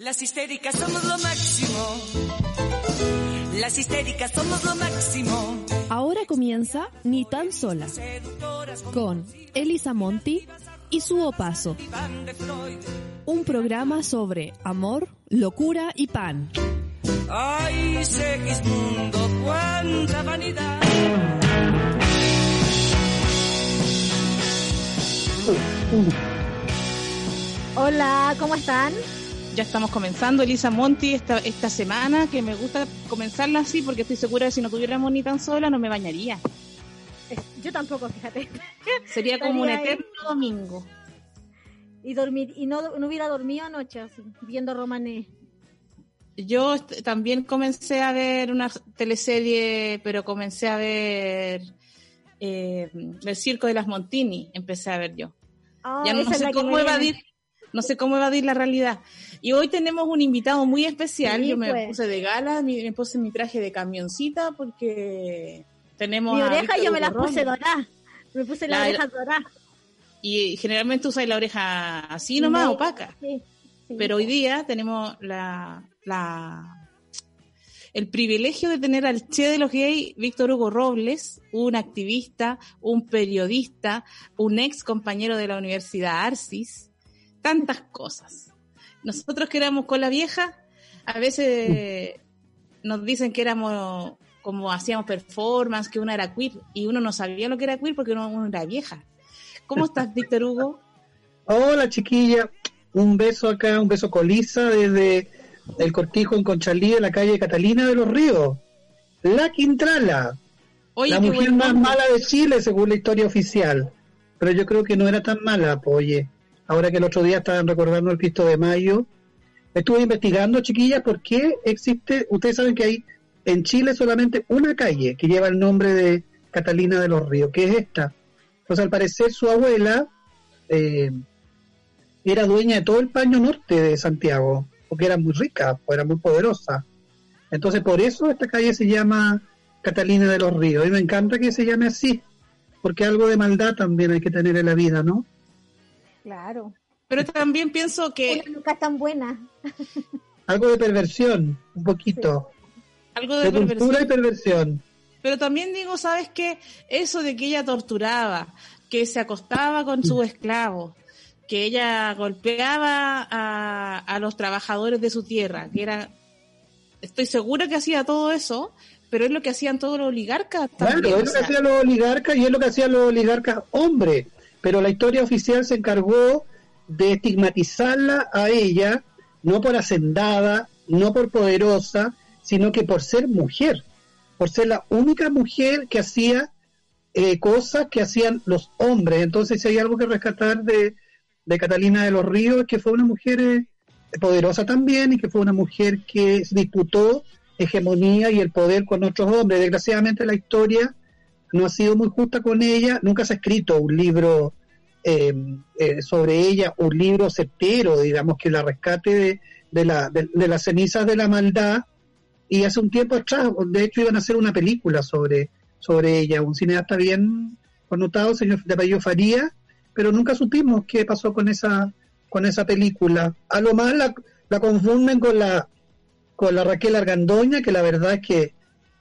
Las histéricas somos lo máximo. Las histéricas somos lo máximo. Ahora comienza Ni tan sola con Elisa Monti y su opaso. Un programa sobre amor, locura y pan. Ay, Segismundo, cuánta vanidad. Hola, ¿cómo están? Ya estamos comenzando, Elisa Monti, esta, esta semana, que me gusta comenzarla así porque estoy segura que si no tuviéramos ni tan sola no me bañaría. Yo tampoco, fíjate. Sería como un ahí. eterno domingo. Y dormir y no, no hubiera dormido anoche así, viendo Romané. Yo también comencé a ver una teleserie, pero comencé a ver eh, El Circo de las Montini, empecé a ver yo. Ah, ya no es sé cómo evadir, no sé cómo evadir la realidad. Y hoy tenemos un invitado muy especial. Sí, yo me pues. puse de gala, me puse mi traje de camioncita porque tenemos Mi oreja yo me Hugo la puse Robles. dorada. Me puse la, La- oreja dorada. Y generalmente usáis la oreja así nomás, Me- opaca. Sí, sí. Pero hoy día tenemos la, la el privilegio de tener al Che de los gays, Víctor Hugo Robles, un activista, un periodista, un ex compañero de la Universidad Arcis, tantas cosas. Nosotros que éramos con la vieja, a veces nos dicen que éramos como hacíamos performance, que una era queer, y uno no sabía lo que era queer porque uno, uno era vieja. ¿Cómo estás, Víctor Hugo? Hola chiquilla, un beso acá, un beso colisa desde el cortijo en Conchalí de la calle Catalina de los Ríos. La Quintrala, Oye, la mujer más mala de Chile según la historia oficial. Pero yo creo que no era tan mala, pues, oye. Ahora que el otro día estaban recordando el Cristo de Mayo, estuve investigando, chiquillas, por qué existe, ustedes saben que hay en Chile solamente una calle que lleva el nombre de Catalina de los Ríos, que es esta. Pues al parecer su abuela eh, era dueña de todo el paño norte de Santiago, porque era muy rica, pues era muy poderosa. Entonces por eso esta calle se llama Catalina de los Ríos. Y me encanta que se llame así, porque algo de maldad también hay que tener en la vida, ¿no? Claro. Pero también pienso que Una nunca tan buena. Algo de perversión, un poquito. algo De de cultura perversión. y perversión. Pero también digo, ¿sabes qué? Eso de que ella torturaba, que se acostaba con sus esclavos, que ella golpeaba a, a los trabajadores de su tierra, que era... Estoy segura que hacía todo eso, pero es lo que hacían todos los oligarcas también. Claro, es lo que hacían los oligarcas y es lo que hacían los oligarcas hombres. Pero la historia oficial se encargó de estigmatizarla a ella, no por hacendada, no por poderosa, sino que por ser mujer, por ser la única mujer que hacía eh, cosas que hacían los hombres. Entonces, si hay algo que rescatar de, de Catalina de los Ríos, es que fue una mujer eh, poderosa también y que fue una mujer que disputó hegemonía y el poder con otros hombres. Desgraciadamente la historia no ha sido muy justa con ella, nunca se ha escrito un libro eh, eh, sobre ella, un libro certero, digamos, que la rescate de, de, la, de, de las cenizas de la maldad. Y hace un tiempo atrás, de hecho, iban a hacer una película sobre, sobre ella, un cineasta bien connotado, señor de apellido Faría, pero nunca supimos qué pasó con esa, con esa película. A lo más la, la confunden con la, con la Raquel Argandoña, que la verdad es que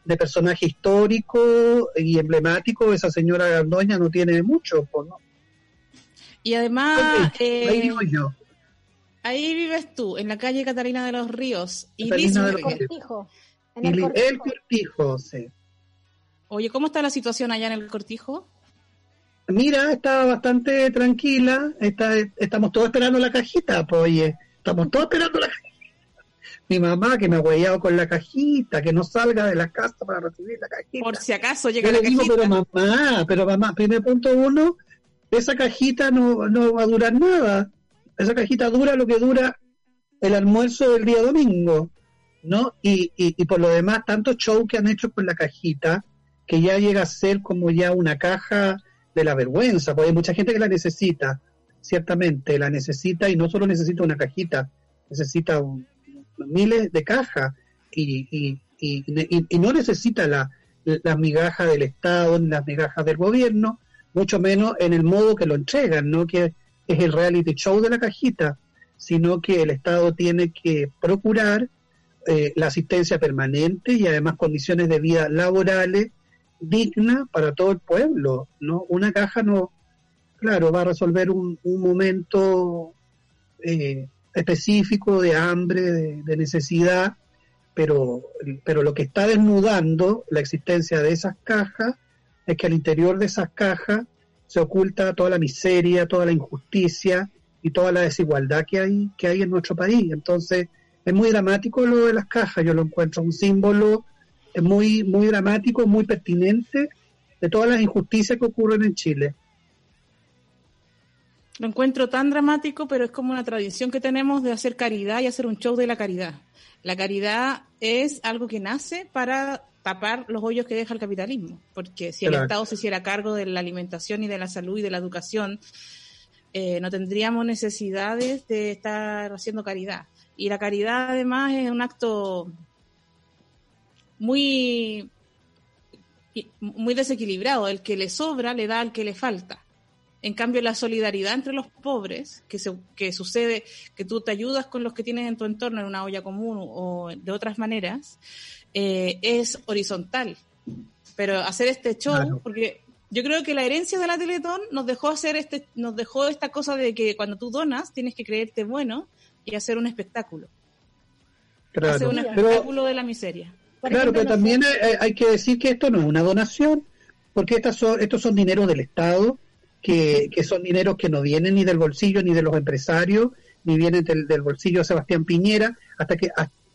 de personaje histórico y emblemático, esa señora Argandoña no tiene mucho, ¿no? Y además, eh, Ahí vivo yo. ahí vives tú, en la calle Catalina de los Ríos. Y que- Ríos. Cortijo. En el cortijo. el cortijo, sí. Oye, ¿cómo está la situación allá en el cortijo? Mira, está bastante tranquila, está, estamos todos esperando la cajita, pues oye, estamos todos esperando la cajita. Mi mamá que me ha huellado con la cajita, que no salga de la casa para recibir la cajita. Por si acaso llega Yo la le digo, pero mamá, pero mamá, primer punto uno, esa cajita no, no va a durar nada. Esa cajita dura lo que dura el almuerzo del día domingo, ¿no? Y, y, y por lo demás, tanto show que han hecho con la cajita, que ya llega a ser como ya una caja de la vergüenza, porque hay mucha gente que la necesita, ciertamente, la necesita y no solo necesita una cajita, necesita un- miles de cajas y, y, y, no necesita la, las migajas del Estado ni las migajas del gobierno, mucho menos en el modo que lo entregan, no que es el reality show de la cajita, sino que el Estado tiene que procurar eh, la asistencia permanente y además condiciones de vida laborales dignas para todo el pueblo, ¿no? Una caja no, claro, va a resolver un, un momento eh, específico de hambre, de, necesidad, pero, pero lo que está desnudando la existencia de esas cajas es que al interior de esas cajas se oculta toda la miseria, toda la injusticia y toda la desigualdad que hay, que hay en nuestro país. Entonces, es muy dramático lo de las cajas, yo lo encuentro un símbolo muy, muy dramático, muy pertinente de todas las injusticias que ocurren en Chile. Lo encuentro tan dramático, pero es como una tradición que tenemos de hacer caridad y hacer un show de la caridad. La caridad es algo que nace para tapar los hoyos que deja el capitalismo, porque si el Claro. Estado se hiciera cargo de la alimentación y de la salud y de la educación, eh, no tendríamos necesidades de estar haciendo caridad. Y la caridad además es un acto muy, muy desequilibrado. El que le sobra le da al que le falta. En cambio, la solidaridad entre los pobres, que, se, que sucede que tú te ayudas con los que tienes en tu entorno en una olla común o de otras maneras, eh, es horizontal. Pero hacer este show, Claro. porque yo creo que la herencia de la Teletón nos dejó hacer este, nos dejó esta cosa de que cuando tú donas tienes que creerte bueno y hacer un espectáculo. Hacer un pero, espectáculo de la miseria. Por claro, ejemplo, pero también hay, hay que decir que esto no es una donación, porque estas son, estos son dineros del Estado, que, son dineros que no vienen ni del bolsillo ni de los empresarios, ni vienen del, del bolsillo de Sebastián Piñera, hasta que,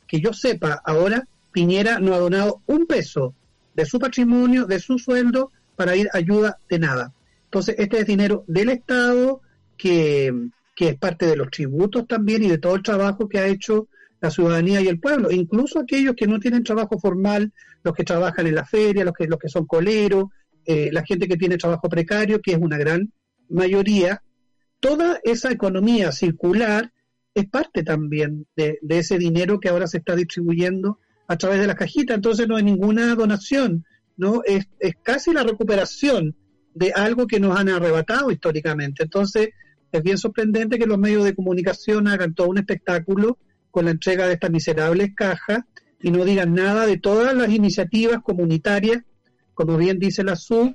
que yo sepa, ahora Piñera no ha donado un peso de su patrimonio, de su sueldo, para ir ayuda de nada. Entonces, este es dinero del Estado, que, que es parte de los tributos también y de todo el trabajo que ha hecho la ciudadanía y el pueblo, incluso aquellos que no tienen trabajo formal, los que trabajan en la feria, los que, los que son coleros, eh, la gente que tiene trabajo precario, que es una gran mayoría, toda esa economía circular es parte también de, ese dinero que ahora se está distribuyendo a través de la cajita, entonces no hay ninguna donación, no es, es casi la recuperación de algo que nos han arrebatado históricamente. Entonces, es bien sorprendente que los medios de comunicación hagan todo un espectáculo con la entrega de estas miserables cajas y no digan nada de todas las iniciativas comunitarias, como bien dice la SUB,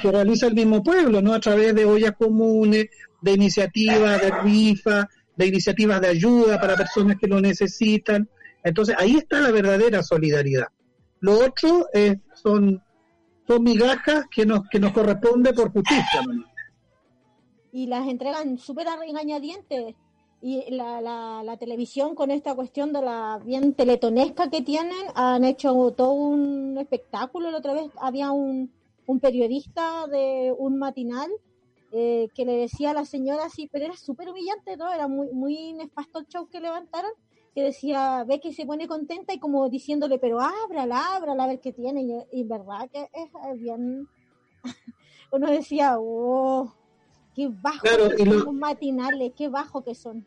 que, realiza el mismo pueblo, ¿no? A través de ollas comunes, de iniciativas de rifa, de iniciativas de ayuda para personas que lo necesitan. Entonces, ahí está la verdadera solidaridad. Lo otro eh, son, son migajas que nos, que nos corresponde por justicia. y las entregan súper a regañadientes. Y la, la, la televisión con esta cuestión de la bien teletonesca que tienen, han hecho todo un espectáculo. La otra vez había un, un periodista de un matinal eh, que le decía a la señora así, pero era súper humillante, ¿no? Era muy, muy nefasto el show que levantaron, que decía, ve que se pone contenta y como diciéndole, pero ábrala, ábrala, a ver qué tiene. Y, y verdad que es eh, bien... Uno decía, oh, qué bajo Claro, que son lo- los matinales, qué bajo que son.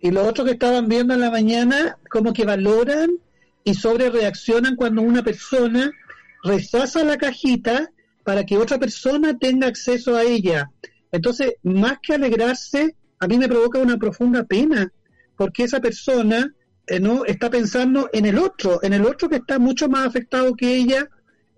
Y los otros que estaban viendo en la mañana, como que valoran y sobre reaccionan cuando una persona rechaza la cajita para que otra persona tenga acceso a ella. Entonces, más que alegrarse, a mí me provoca una profunda pena, porque esa persona eh, no está pensando en el otro, en el otro que está mucho más afectado que ella,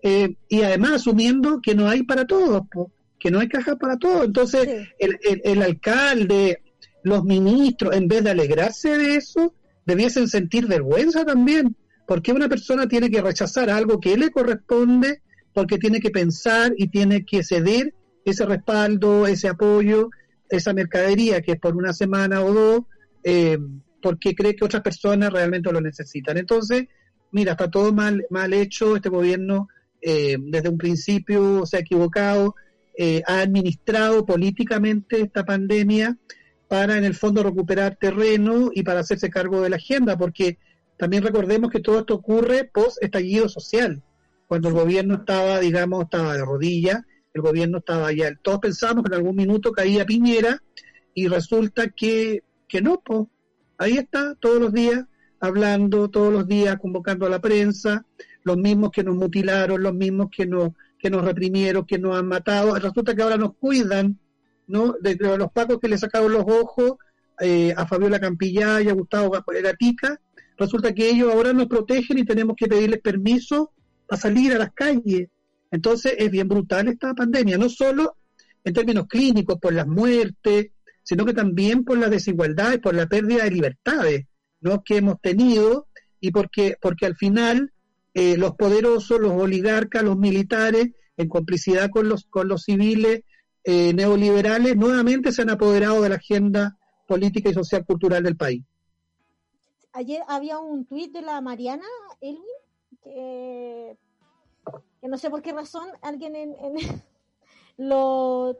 eh, y además asumiendo que no hay para todos, po, que no hay caja para todos. Entonces, Sí. el, el, el alcalde, los ministros, en vez de alegrarse de eso, debiesen sentir vergüenza también, porque una persona tiene que rechazar algo que le corresponde, porque tiene que pensar y tiene que ceder ese respaldo, ese apoyo, esa mercadería que es por una semana o dos, eh, porque cree que otras personas realmente lo necesitan. Entonces, mira, está todo mal, mal hecho, este gobierno eh, desde un principio se ha equivocado, eh, ha administrado políticamente esta pandemia, para en el fondo recuperar terreno y para hacerse cargo de la agenda, porque también recordemos que todo esto ocurre post estallido social, cuando el gobierno estaba, digamos, estaba de rodillas, el gobierno estaba ya, todos pensamos que en algún minuto caía Piñera y resulta que, que no, pues ahí está todos los días hablando, todos los días convocando a la prensa, los mismos que nos mutilaron, los mismos que nos, que nos reprimieron, que nos han matado, resulta que ahora nos cuidan, ¿no? De, los pacos que le sacaron los ojos eh, a Fabiola Campillá y a Gustavo Gatica, resulta que ellos ahora nos protegen y tenemos que pedirles permiso para salir a las calles. Entonces es bien brutal esta pandemia, no solo en términos clínicos, por las muertes, sino que también por las desigualdades, por la pérdida de libertades ¿no? que hemos tenido y porque, porque al final eh, los poderosos, los oligarcas, los militares, en complicidad con los, con los civiles eh, neoliberales, nuevamente se han apoderado de la agenda política y social cultural del país. Ayer había un tuit de la Mariana Elwin que, no sé por qué razón alguien en, lo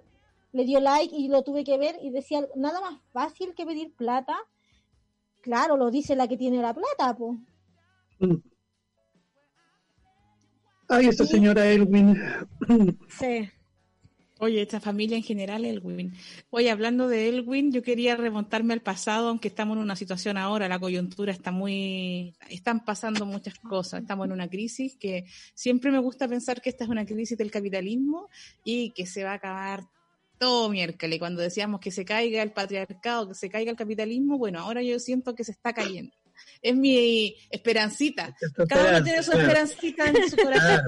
le dio like y lo tuve que ver y decía nada más fácil que pedir plata. Claro, lo dice la que tiene la plata, pues. Ay, esta señora Elwin. Sí. Oye, esta familia en general, Elwin. Oye, hablando de Elwin, yo quería remontarme al pasado, aunque estamos en una situación ahora, la coyuntura está muy... Están pasando muchas cosas, estamos en una crisis que siempre me gusta pensar que esta es una crisis del capitalismo y que se va a acabar todo miércoles. Cuando decíamos que se caiga el patriarcado, que se caiga el capitalismo, bueno, ahora yo siento que se está cayendo es mi esperancita. Cada uno tiene su esperancita en su corazón.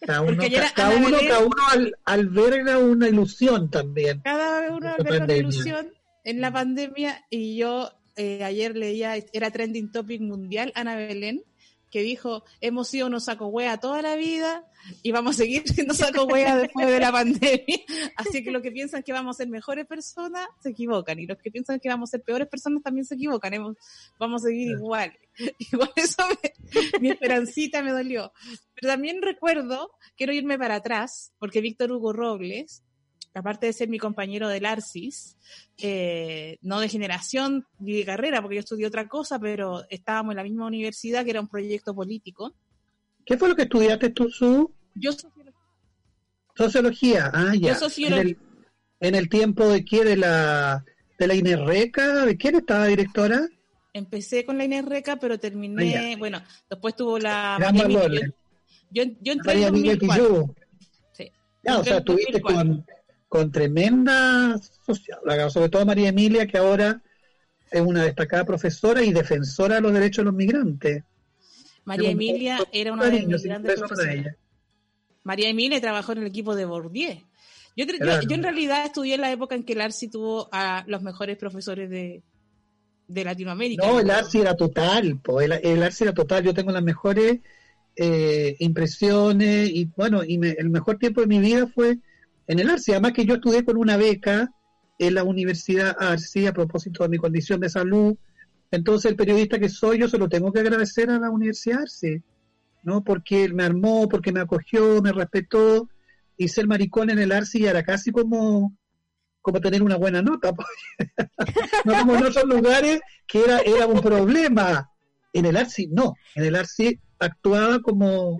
Cada uno, cada uno, cada uno alberga una ilusión también. Cada uno alberga una ilusión en la pandemia y yo eh, ayer leía, era trending topic mundial, Ana Belén, que dijo, hemos sido unos saco wea toda la vida y vamos a seguir siendo saco wea después de la pandemia. Así que los que piensan que vamos a ser mejores personas se equivocan y los que piensan que vamos a ser peores personas también se equivocan. Hemos, vamos a seguir igual. Igual eso mi esperancita me dolió. Pero también recuerdo, quiero irme para atrás, porque Víctor Hugo Robles, aparte de ser mi compañero del ARCIS, eh, no de generación ni de carrera, porque yo estudié otra cosa, pero estábamos en la misma universidad, que era un proyecto político. ¿Qué fue lo que estudiaste tú, Su? Yo sociología. Sociología, ah, ya. ¿En el, tiempo de qué? ¿De la, de la INERRECA? ¿De quién estaba directora? Empecé con la INERRECA, pero terminé, ah, bueno, después tuvo la... yo, yo, entré en 2004. Sí. Ya, o sea, estuviste con con tremenda sobre todo María Emilia, que ahora es una destacada profesora y defensora de los derechos de los migrantes. María Emilia era una de mis grandes profesoras. María Emilia trabajó en el equipo de Bourdieu. Yo, yo, en realidad estudié en la época en que el ARSI tuvo a los mejores profesores de, de Latinoamérica. No, el ARSI era total, el, el, ARSI era total. Yo tengo las mejores eh, impresiones y bueno, y el mejor tiempo de mi vida fue en el ARCI. Además que yo estudié con una beca en la Universidad ARCI a propósito de mi condición de salud. Entonces el periodista que soy yo se lo tengo que agradecer a la Universidad ARCI, ¿no? Porque él me armó, porque me acogió, me respetó. Y ser maricón en el ARCI era casi como como tener una buena nota, no como en otros lugares que era, era un problema. En el ARCI no, en el ARCI actuaba como,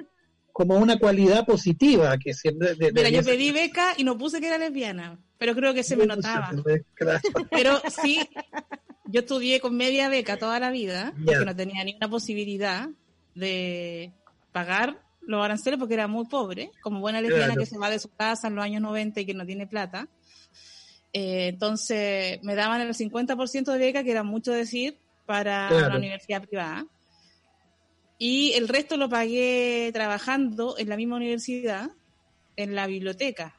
como una cualidad positiva que siempre... Mira, yo pedí beca y no puse que era lesbiana, pero creo que se me notaba. Pero sí, yo estudié con media beca toda la vida, porque no tenía ni una posibilidad de pagar los aranceles porque era muy pobre, como buena lesbiana que se va de su casa en los años 90 y que no tiene plata. Eh, entonces me daban el 50% de beca, que era mucho decir, para una universidad privada y el resto lo pagué trabajando en la misma universidad, en la biblioteca.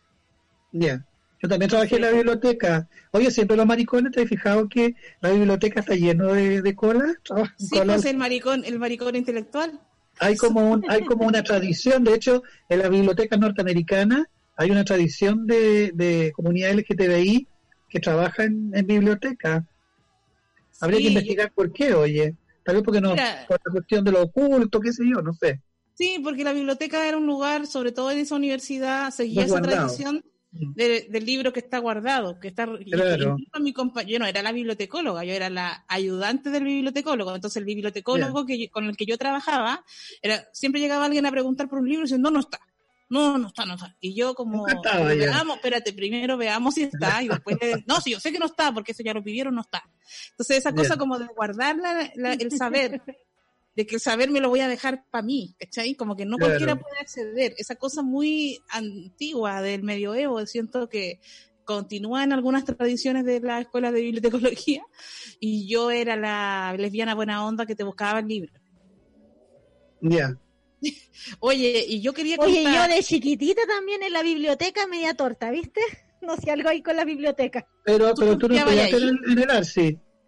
Ya. Yo también trabajé en la biblioteca. Oye, siempre los maricones, ¿te has fijado que la biblioteca está lleno de, de cola? Sí, pues el maricón, el maricón intelectual. Hay como, un, hay como una tradición, de hecho, en la biblioteca norteamericana hay una tradición de, de comunidad LGTBI que trabaja en, biblioteca. Habría que investigar por qué, oye. Tal vez porque no, por la cuestión de lo oculto, qué sé yo, no sé. Sí, porque la biblioteca era un lugar, sobre todo en esa universidad, seguía esa tradición. De- del libro que está guardado, que está Claro. mi compa- yo no era la bibliotecóloga, yo era la ayudante del bibliotecólogo, entonces el bibliotecólogo que yo- con el que yo trabajaba, era siempre llegaba alguien a preguntar por un libro y dice, "No, no está." No, no está, no está. Y yo como, veamos, espérate, primero veamos si está y después, le- no, si yo sé que no está, porque eso ya lo pidieron, no está. Entonces esa cosa como de guardar la- la- el saber, de que el saber me lo voy a dejar para mí, ¿cachai? Como que no Claro. cualquiera puede acceder. Esa cosa muy antigua del medioevo, siento que continúa en algunas tradiciones de la escuela de bibliotecología y yo era la lesbiana buena onda que te buscaba el libro. Ya. Oye, y yo quería Oye, contar- yo de chiquitita también en la biblioteca media torta, ¿viste? No sé, algo ahí con la biblioteca. Pero, ¿Tú pero tú no estudiaste en, el- en el.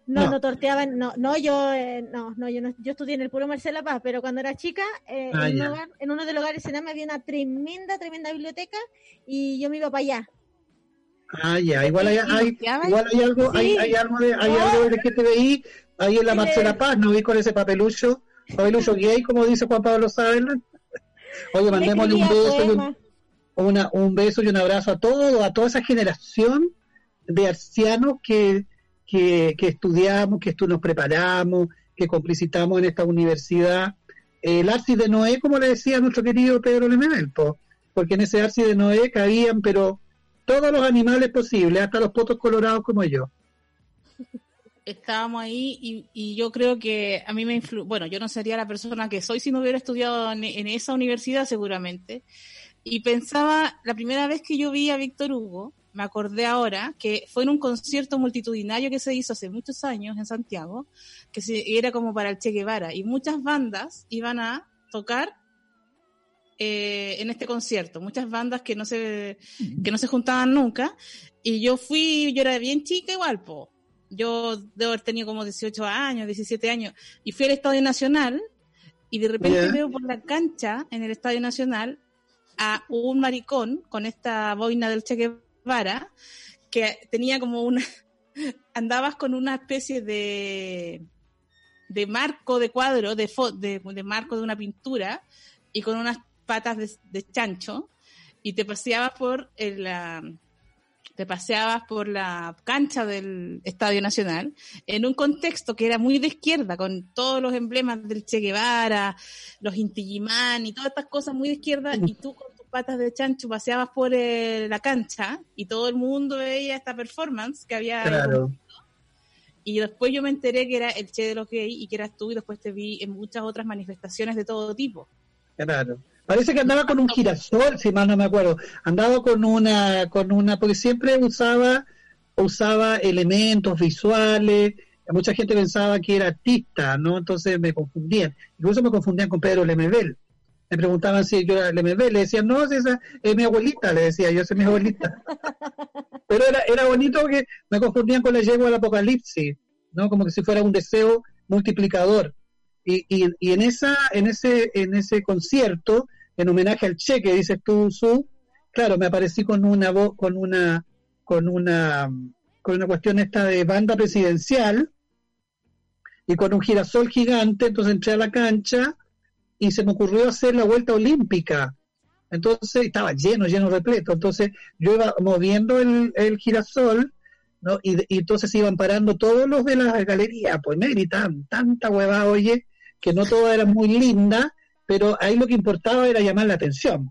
No, No. no, torteaban, no, no, yo, eh, no, no, yo no, yo estudié en el puro Marcela Paz, pero cuando era chica, eh, Ah, en, hogar- en uno de los hogares Sename había una tremenda, tremenda biblioteca y yo me iba para allá. Ah, ya. Igual hay, hay, igual hay algo, hay, Sí. hay algo de, hay algo de LGTBI ahí en la. Marcela Paz, ¿no vi con ese papelucho? Papelucho gay, como dice Juan Pablo Saavedra. Oye, mandémosle un beso y un, una- un beso y un abrazo a todo, a toda esa generación de arcianos que, que, estudiamos, que estu- nos preparamos, que complicitamos en esta universidad. El Arci de Noé, como le decía nuestro querido Pedro Lemebel, po, porque en ese Arci de Noé cabían, pero todos los animales posibles, hasta los potos colorados como yo. estábamos ahí y, y yo creo que a mí me influ bueno, yo no sería la persona que soy si no hubiera estudiado en, en esa universidad seguramente. Y pensaba, la primera vez que yo vi a Víctor Hugo, me acordé ahora que fue en un concierto multitudinario que se hizo hace muchos años en Santiago, que se, era como para el Che Guevara, y muchas bandas iban a tocar eh, en este concierto, muchas bandas que no se que no se juntaban nunca, y yo fui, yo era bien chica igual, po, yo debo haber tenido como 18 años, 17 años, y fui al Estadio Nacional y de repente veo por la cancha en el Estadio Nacional a un maricón con esta boina del Che Guevara que tenía como una andabas con una especie de de marco de cuadro de, fo- de, de marco de una pintura y con unas patas de, de chancho y te paseabas por el, la te paseabas por la cancha del Estadio Nacional en un contexto que era muy de izquierda, con todos los emblemas del Che Guevara, los Inti Illimani y todas estas cosas muy de izquierda, y tú con patas de chancho paseabas por eh, la cancha y todo el mundo veía esta performance que había Claro. y después yo me enteré que era el Che de los gays y que eras tú y después te vi en muchas otras manifestaciones de todo tipo. Claro. Parece que andaba con un girasol, si mal no me acuerdo. Andaba con una, con una, porque siempre usaba, usaba elementos visuales. Mucha gente pensaba que era artista, ¿no? Entonces me confundían. Incluso me confundían con Pedro Lemebel. Me preguntaban si yo era Lemebel. Le decían, no, si esa es mi abuelita. Le decía, yo soy mi abuelita. Pero era, era bonito porque me confundían con la yegua del apocalipsis, ¿no? Como que si fuera un deseo multiplicador y, y, y en esa en ese en ese concierto en homenaje al Che que dices tú su claro me aparecí con una voz con una con una con una cuestión esta de banda presidencial y con un girasol gigante entonces entré a la cancha y se me ocurrió hacer la vuelta olímpica entonces estaba lleno lleno repleto entonces yo iba moviendo el, el girasol ¿no? Y, y entonces iban parando todos los de la galería, pues me gritaban tanta hueva, oye, que no todas eran muy lindas, pero ahí lo que importaba era llamar la atención.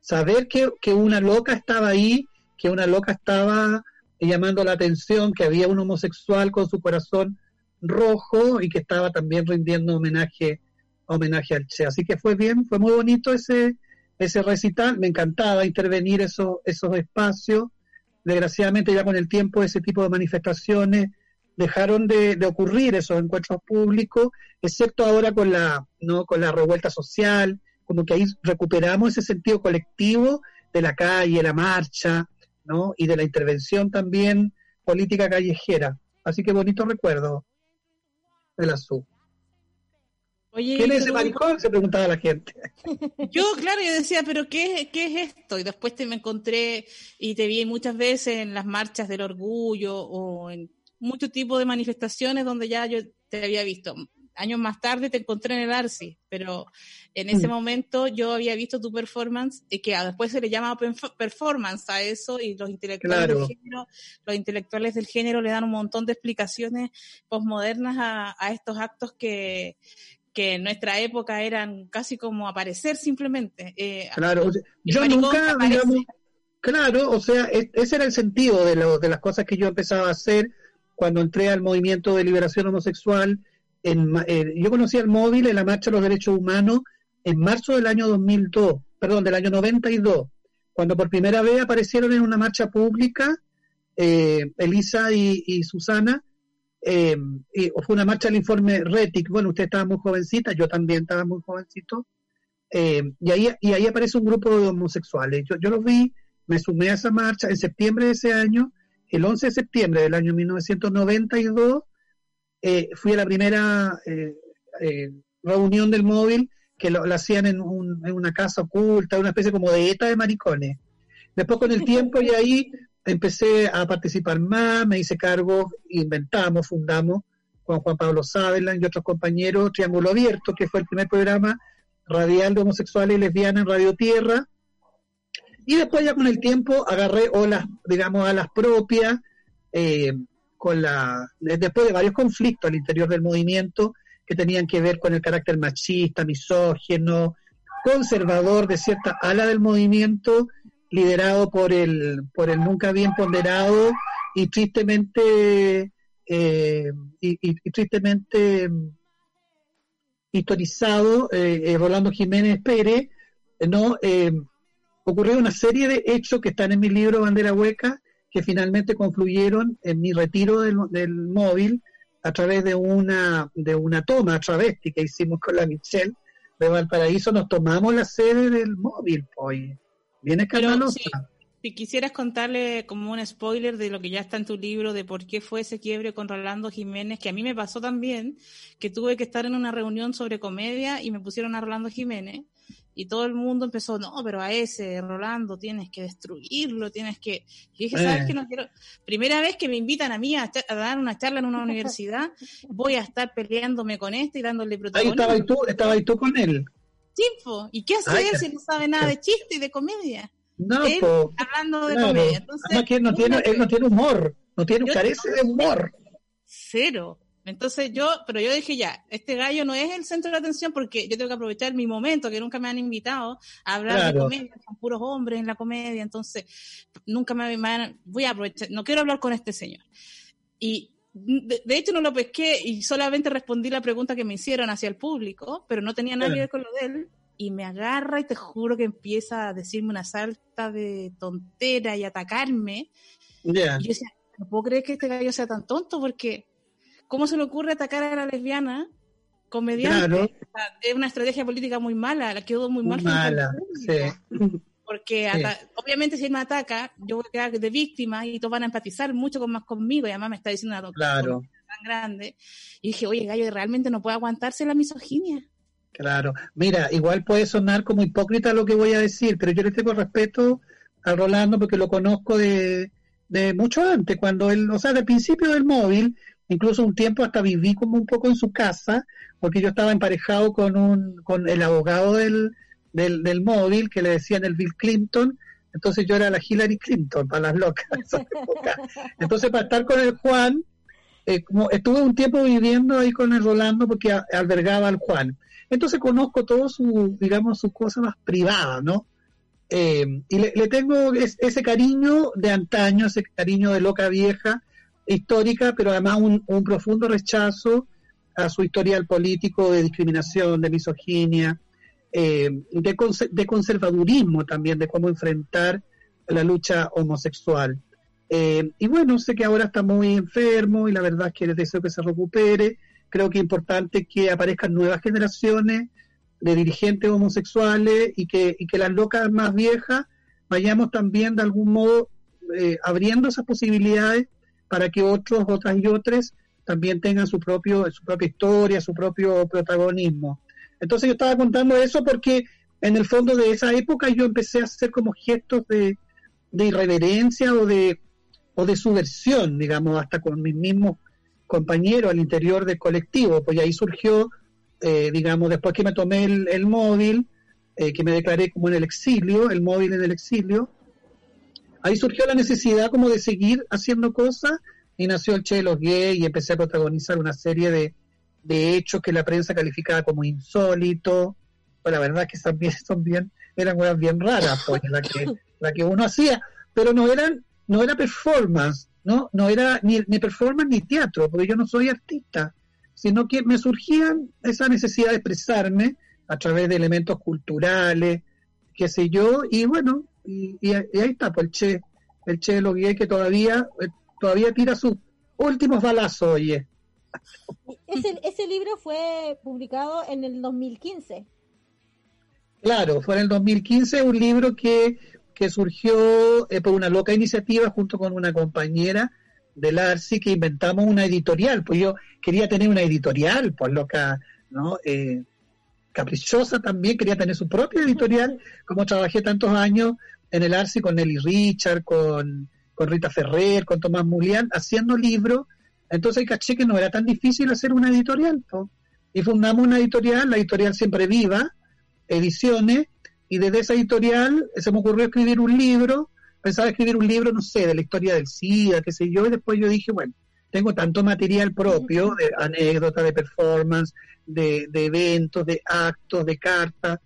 Saber que, que una loca estaba ahí, que una loca estaba llamando la atención, que había un homosexual con su corazón rojo y que estaba también rindiendo homenaje, homenaje al Che. Así que fue bien, fue muy bonito ese, ese recital, me encantaba intervenir esos, esos espacios desgraciadamente ya con el tiempo ese tipo de manifestaciones dejaron de, de, ocurrir esos encuentros públicos, excepto ahora con la, ¿no? con la revuelta social, como que ahí recuperamos ese sentido colectivo de la calle, la marcha, ¿no? y de la intervención también política callejera. Así que bonito recuerdo de la. Oye, ¿Quién es ese maricón? Se preguntaba la gente. Yo, claro, yo decía, pero qué, ¿qué es esto? Y después te me encontré y te vi muchas veces en las marchas del orgullo o en muchos tipos de manifestaciones donde ya yo te había visto. años más tarde te encontré en el Arsi, pero en ese Mm. momento yo había visto tu performance, y que después se le llama performance a eso, y los intelectuales Claro. del género, los intelectuales del género le dan un montón de explicaciones posmodernas a, a estos actos que, que en nuestra época eran casi como aparecer simplemente. Eh, Claro, o sea, yo nunca, digamos, claro, o sea, es- ese era el sentido de, lo, de las cosas que yo empezaba a hacer cuando entré al movimiento de liberación homosexual. En, eh, yo conocí al móvil en la Marcha de los Derechos Humanos en marzo del año 2002, perdón, del año 92, cuando por primera vez aparecieron en una marcha pública eh, Elisa y, y Susana. Eh, y fue una marcha del informe RETIC. Bueno, usted estaba muy jovencita, yo también estaba muy jovencito. Eh, y, ahí, y ahí aparece un grupo de homosexuales. Yo, yo los vi, me sumé a esa marcha en septiembre de ese año, el 11 de septiembre del año 1992, eh, fui a la primera eh, eh, reunión del móvil que lo, la hacían en, un- en una casa oculta, una especie como de ETA de maricones. Después con el tiempo y ahí empecé a participar más, me hice cargo, inventamos, fundamos con Juan Pablo Sutherland y otros compañeros Triángulo Abierto, que fue el primer programa radial de homosexuales y lesbianas en Radio Tierra. Y después ya con el tiempo agarré olas, digamos, a las propias, eh, con la, después de varios conflictos al interior del movimiento que tenían que ver con el carácter machista, misógeno, conservador de cierta ala del movimiento, liderado por el, por el nunca bien ponderado y tristemente, eh, y, tristemente mm, historizado eh, eh, Rolando Jiménez Pérez, eh, ¿no? Ocurrió una serie de hechos que están en mi libro Bandera Hueca, que finalmente confluyeron en mi retiro del, del móvil a través de una, de una toma travesti que hicimos con la Michelle de Valparaíso, nos tomamos la sede del móvil, pues. Bien Pero escandalosa. sí, si quisieras contarle como un spoiler de lo que ya está en tu libro, de por qué fue ese quiebre con Rolando Jiménez, que a mí me pasó también, que tuve que estar en una reunión sobre comedia y me pusieron a Rolando Jiménez y todo el mundo empezó, no, pero a ese Rolando tienes que destruirlo, tienes que... Y dije, ¿sabes Eh. qué? No quiero... Primera vez que me invitan a mí a, dar una charla en una universidad, voy a estar peleándome con este y dándole Ahí protagonismo. estaba y tú, estaba y tú con él. ¿Y qué hace Ay, él ya. si no sabe nada de chiste y de comedia? No, Él po, hablando de claro. comedia. Entonces, que no tiene, él no tiene humor, no tiene, Yo- carece de humor. cero. Entonces yo, pero yo dije ya, este gallo no es el centro de atención porque yo tengo que aprovechar mi momento, que nunca me han invitado a hablar de comedia, son puros hombres en la comedia, entonces nunca me van, voy a aprovechar, no quiero hablar con este señor. Y de, de hecho no lo pesqué y solamente respondí la pregunta que me hicieron hacia el público, pero no tenía nada que ver con lo de él. Y me agarra y te juro que empieza a decirme una salta de tontera y atacarme. Ya. Y yo decía, no puedo creer que este gallo sea tan tonto porque ¿cómo se le ocurre atacar a la lesbiana comediante? Claro. Es una estrategia política muy mala, la quedó muy, mal. mala, sí. Porque Sí. obviamente si él me ataca, yo voy a quedar de víctima y todos van a empatizar mucho con más conmigo y además me está diciendo una Claro. tontería tan grande. Y dije, oye, gallo, realmente no puede aguantarse la misoginia. Claro, mira, igual puede sonar como hipócrita lo que voy a decir, pero yo le tengo respeto a Rolando porque lo conozco de, de mucho antes, cuando él, o sea, del principio del móvil, incluso un tiempo hasta viví como un poco en su casa, porque yo estaba emparejado con un, con el abogado del, del, del móvil que le decían el Bill Clinton, entonces yo era la Hillary Clinton para las locas. Entonces para estar con el Juan, eh, como estuve un tiempo viviendo ahí con el Rolando porque albergaba al Juan. Entonces conozco todo su, digamos, sus cosas más privadas, ¿no? Eh, y le, tengo es- ese cariño de antaño, ese cariño de loca vieja, histórica, pero además un, un profundo rechazo a su historial político de discriminación, de misoginia, eh, de, de conservadurismo también, de cómo enfrentar la lucha homosexual. Eh, y bueno, sé que ahora está muy enfermo y la verdad es que deseo que se recupere. Creo que es importante que aparezcan nuevas generaciones de dirigentes homosexuales y que, y que las locas más viejas vayamos también de algún modo eh, abriendo esas posibilidades para que otros, otras y otras también tengan su propio, su propia historia, su propio protagonismo. Entonces yo estaba contando eso porque en el fondo de esa época yo empecé a hacer como gestos de, irreverencia o de, o de subversión, digamos, hasta con mis mismos compañeros al interior del colectivo, pues ahí surgió, eh, digamos, después que me tomé el, móvil, eh, que me declaré como en el exilio, el móvil en el exilio, ahí surgió la necesidad como de seguir haciendo cosas y nació el Che de los Gays y empecé a protagonizar una serie de, de hechos que la prensa calificaba como insólitos. Pues la verdad es que también son bien, eran cosas bien raras, pues, la que, la que uno hacía, pero no eran, no era performance, no, no era ni, performance ni teatro, porque yo no soy artista, sino que me surgían esa necesidad de expresarme a través de elementos culturales, qué sé yo, y bueno, y, ahí está, pues el Che, el Che de Gays que todavía eh, todavía tira sus últimos balazos, oye. Ese, ese libro fue publicado en el 2015. Claro, fue en el 2015 un libro que, que surgió eh, por una loca iniciativa junto con una compañera del ARSI que inventamos una editorial. Pues yo quería tener una editorial, pues loca, ¿no? Eh, caprichosa también, quería tener su propia editorial, como trabajé tantos años en el ARSI con Nelly Richard, con con Rita Ferrer, con Tomás Mulián, haciendo libros. Entonces caché que no era tan difícil hacer una editorial. Y fundamos una editorial, la editorial Siempre Viva, Ediciones, y desde esa editorial se me ocurrió escribir un libro, pensaba escribir un libro, no sé, de la historia del SIDA, qué sé yo, y después yo dije, bueno, tengo tanto material propio, de anécdotas, de performance, de, de eventos, de actos, de cartas,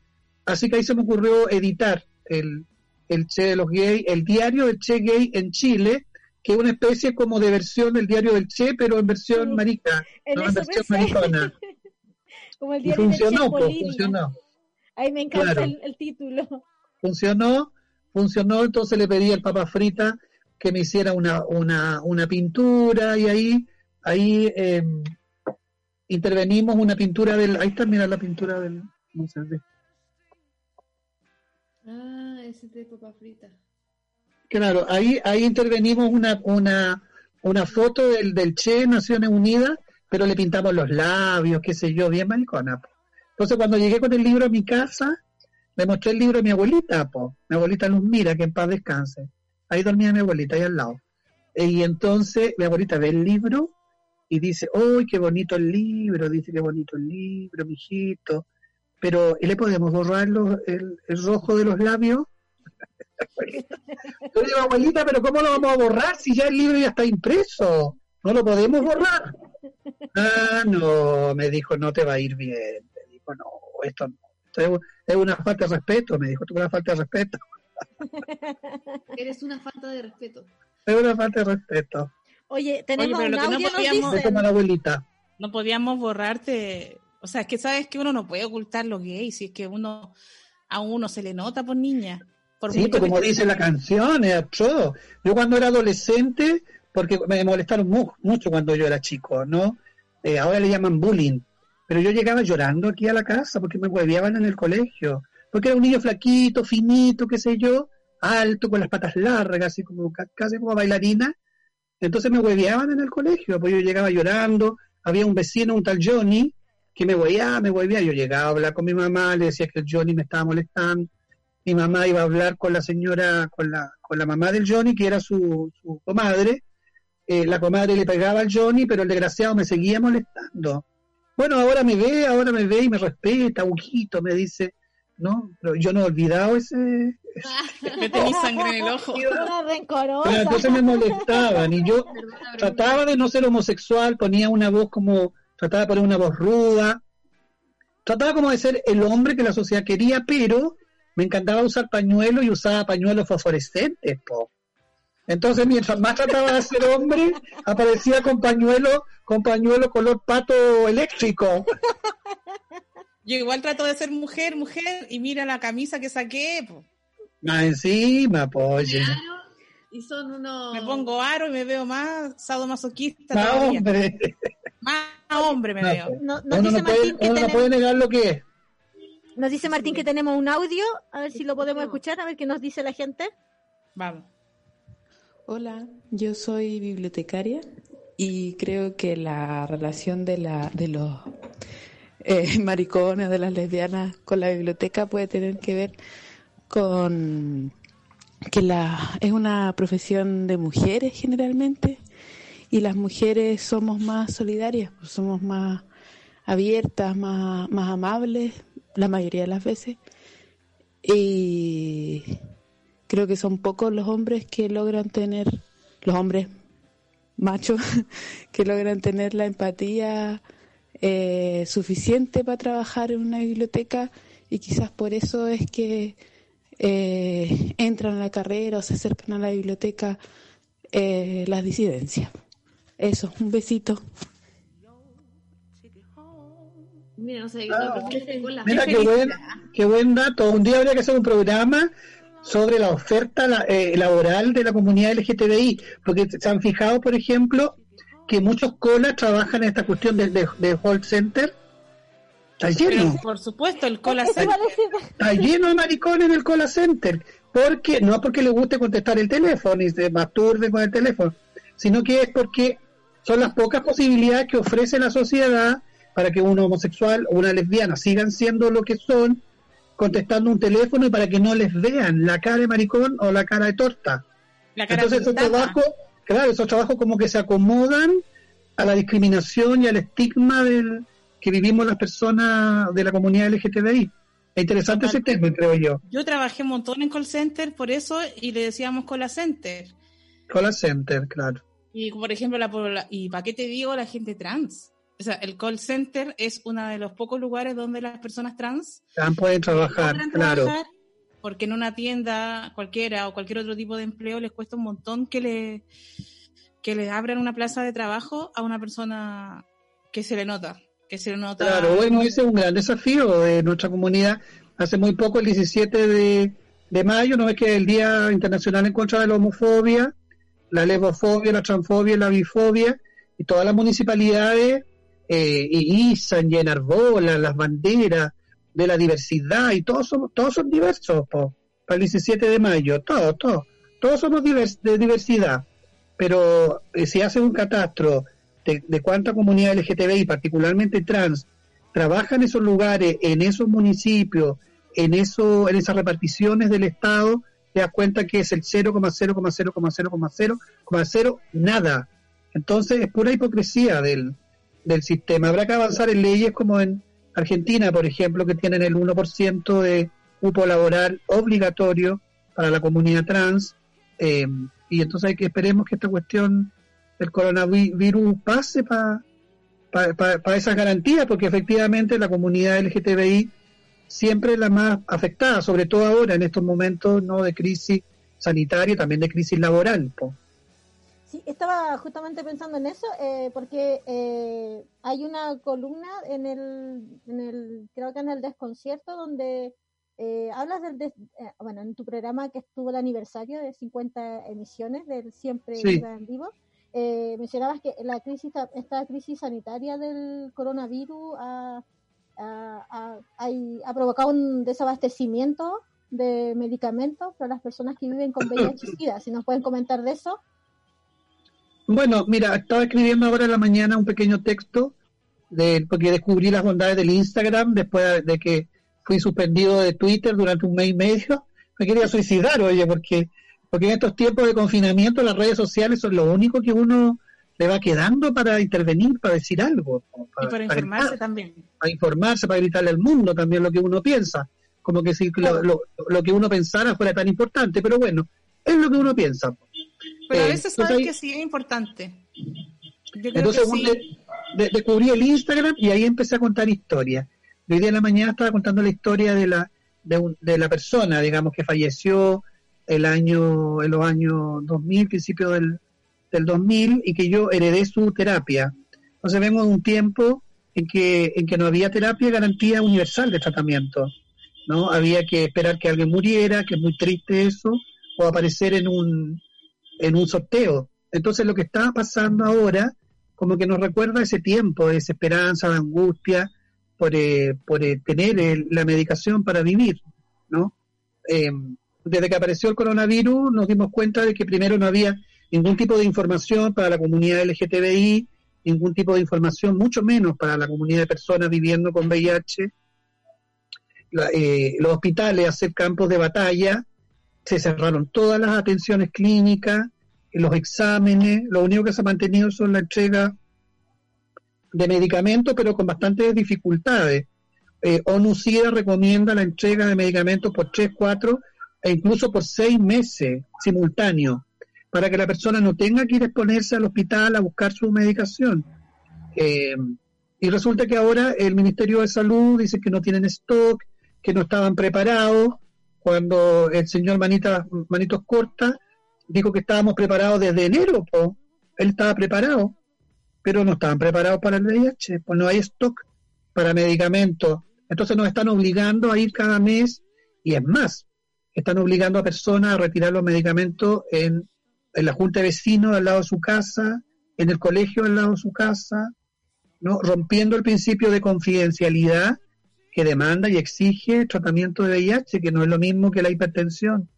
así que ahí se me ocurrió editar el, el Che de los Gays, el diario del Che Gay en Chile, que es una especie como de versión del diario del Che, pero en versión marica, no en versión maricona. como el diario funcionó, del che funcionó. Ahí me encanta el, título. Funcionó, funcionó, entonces le pedí al Papa Frita que me hiciera una, una, una pintura y ahí, ahí eh, intervenimos una pintura del, ahí está, mira la pintura del, no sé, Ah, ese de papa frita. Claro, ahí, ahí intervenimos una, una, una foto del, del Che Naciones Unidas, pero le pintamos los labios, qué sé yo, bien maricona. Entonces cuando llegué con el libro a mi casa, le mostré el libro a mi abuelita, po. mi abuelita Luz Mira, que en paz descanse. Ahí dormía mi abuelita, ahí al lado. Y entonces mi abuelita ve el libro y dice, ¡uy, qué bonito el libro! Dice, qué bonito el libro, mijito pero ¿y le podemos borrar el, rojo de los labios? Yo digo, abuelita, pero ¿cómo lo vamos a borrar si ya el libro ya está impreso? No lo podemos borrar. Ah, no, me dijo, no te va a ir bien. Me dijo, no, esto no. es una falta de respeto, me dijo, tú una falta de respeto. Eres una falta de respeto. Es una falta de respeto. Oye, tenemos un audio, no podíamos, la abuelita. No podíamos borrarte o sea, es que sabes que uno no puede ocultar lo gay, si es que uno a uno se le nota por niña. Por sí, como dice la canción, es absurdo. Yo cuando era adolescente, porque me molestaron mucho cuando yo era chico, ¿no? Eh, ahora le llaman bullying. Pero yo llegaba llorando aquí a la casa porque me hueveaban en el colegio. Porque era un niño flaquito, finito, qué sé yo, alto, con las patas largas, así como casi como bailarina. Entonces me hueveaban en el colegio, pues yo llegaba llorando. Había un vecino, un tal Johnny, que me voy a, me voy a. Yo llegaba a hablar con mi mamá, le decía que Johnny me estaba molestando. Mi mamá iba a hablar con la señora, con la, con la mamá del Johnny, que era su, su comadre. Eh, la comadre le pegaba al Johnny, pero el desgraciado me seguía molestando. Bueno, ahora me ve, ahora me ve y me respeta, Ujito, me dice, ¿no? Pero yo no he olvidado ese... tenés sangre en el ojo. Pero entonces me molestaban y yo trataba de no ser homosexual, ponía una voz como trataba de poner una voz ruda, trataba como de ser el hombre que la sociedad quería, pero me encantaba usar pañuelos y usaba pañuelos fosforescentes, po. Entonces, mientras más trataba de ser hombre, aparecía con pañuelo, con pañuelo color pato eléctrico. Yo igual trato de ser mujer, mujer, y mira la camisa que saqué, po. Más encima, pues. Y son unos... Me pongo aro y me veo más sadomasoquista. Más hombre. Más hombre me veo. No, Martín que tenemos... puede negar lo que es. Nos dice Martín que tenemos un audio, a ver si lo podemos escuchar, a ver qué nos dice la gente. Vamos. Hola, yo soy bibliotecaria y creo que la relación de, la, de los eh, maricones, de las lesbianas con la biblioteca puede tener que ver con que la es una profesión de mujeres generalmente y las mujeres somos más solidarias, pues somos más abiertas, más, más amables la mayoría de las veces. Y creo que son pocos los hombres que logran tener, los hombres machos, que logran tener la empatía eh, suficiente para trabajar en una biblioteca y quizás por eso es que eh, entran a la carrera o se acercan a la biblioteca eh, las disidencias. Eso, un besito. Mira, no sé, Ah, Mira qué buen, qué buen dato. Un día habría que hacer un programa sobre la oferta la- eh, laboral de la comunidad LGTBI, porque se han fijado, por ejemplo, que muchos colas trabajan en esta cuestión del de, de call center. Está lleno. Pero, por supuesto, el cola decir, Está lleno de maricones en el call center. Porque, no porque le guste contestar el teléfono y se masturbe con el teléfono, sino que es porque son las pocas posibilidades que ofrece la sociedad para que un homosexual o una lesbiana sigan siendo lo que son, contestando un teléfono y para que no les vean la cara de maricón o la cara de torta. la cara Entonces esos trabajos, claro, esos trabajos como que se acomodan a la discriminación y al estigma del que vivimos las personas de la comunidad LGTBI. Es interesante ese tema, creo yo. Yo trabajé un montón en call center por eso y le decíamos cola center. Call center, claro. Y por ejemplo, la, ¿y para qué te digo la gente trans? O sea, el call center es uno de los pocos lugares donde las personas trans pueden trabajar, claro. trabajar, porque en una tienda cualquiera o cualquier otro tipo de empleo les cuesta un montón que le que le abran una plaza de trabajo a una persona que se le nota, que se le nota. Claro, bueno, ese es un gran desafío de nuestra comunidad. Hace muy poco, el 17 de, de mayo, ¿no es que el Día Internacional en contra de la homofobia, la lesbofobia, la transfobia y la bifobia, y todas las municipalidades eh, izan y enarbolan las banderas de la diversidad, y todos somos, todos son diversos, po, para el 17 de mayo, todos, todos, todos somos de diversidad, pero eh, si hace un catastro de, cuánta comunidad LGTBI, particularmente trans, trabaja en esos lugares, en esos municipios, en eso, en esas reparticiones del Estado, te das cuenta que es el 0,0,0,0,0,0 nada. Entonces es pura hipocresía del, del sistema. Habrá que avanzar en leyes como en Argentina, por ejemplo, que tienen el 1% de cupo laboral obligatorio para la comunidad trans. eh, y entonces hay que esperemos que esta cuestión del coronavirus pase para para esas garantías, porque efectivamente la comunidad LGTBI siempre es la más afectada, sobre todo ahora en estos momentos no de crisis sanitaria, también de crisis laboral. Sí, estaba justamente pensando en eso, eh, porque eh, hay una columna en el, en el, creo que en el desconcierto, donde eh, hablas del, des- eh, bueno, en tu programa que estuvo el aniversario de 50 emisiones del Siempre Sí. En Vivo, eh, mencionabas que la crisis, esta crisis sanitaria del coronavirus ha, ha- ha- hay- ha provocado un desabastecimiento de medicamentos para las personas que viven con VIH-Sida. Si nos pueden comentar de eso. Bueno, mira, estaba escribiendo ahora en la mañana un pequeño texto, de, porque descubrí las bondades del Instagram después de que fui suspendido de Twitter durante un mes y medio. Me quería suicidar, oye, porque, porque en estos tiempos de confinamiento las redes sociales son lo único que uno le va quedando para intervenir, para decir algo. y para para informarse gritar, también. para informarse, para gritarle al mundo también lo que uno piensa. Como que si lo, lo- lo que uno pensara fuera tan importante, pero bueno, es lo que uno piensa. Pero a veces sabes ahí- que sí es importante. Yo creo Entonces que un sí. de- de- descubrí el Instagram y ahí empecé a contar historias. Hoy día en la mañana estaba contando la historia de la de, un- de la persona, digamos, que falleció el año en los años 2000, principio del, del 2000, y que yo heredé su terapia. Entonces vengo de un tiempo en que, en que no había terapia garantía universal de tratamiento. ¿no? Había que esperar que alguien muriera, que es muy triste eso, o aparecer en un, en un sorteo. Entonces lo que está pasando ahora, como que nos recuerda ese tiempo de desesperanza, de angustia, por, eh, por eh, tener eh, la medicación para vivir, ¿no? Eh, desde que apareció el coronavirus nos dimos cuenta de que primero no había ningún tipo de información para la comunidad LGTBI, ningún tipo de información, mucho menos para la comunidad de personas viviendo con VIH. Eh, los hospitales, hacer campos de batalla, se cerraron todas las atenciones clínicas, los exámenes, lo único que se ha mantenido son la entrega de medicamentos, pero con bastantes dificultades. Eh, ONU-SIDA recomienda la entrega de medicamentos por 3, 4 e incluso por 6 meses simultáneos, para que la persona no tenga que ir a exponerse al hospital a buscar su medicación. Eh, y resulta que ahora el Ministerio de Salud dice que no tienen stock, que no estaban preparados, cuando el señor Manita, Manitos Corta dijo que estábamos preparados desde enero, po. él estaba preparado, pero no estaban preparados para el VIH, pues no hay stock para medicamentos. Entonces nos están obligando a ir cada mes, y es más, están obligando a personas a retirar los medicamentos en, en la junta de vecinos al lado de su casa, en el colegio al lado de su casa, ¿no? rompiendo el principio de confidencialidad que demanda y exige tratamiento de VIH, que no es lo mismo que la hipertensión.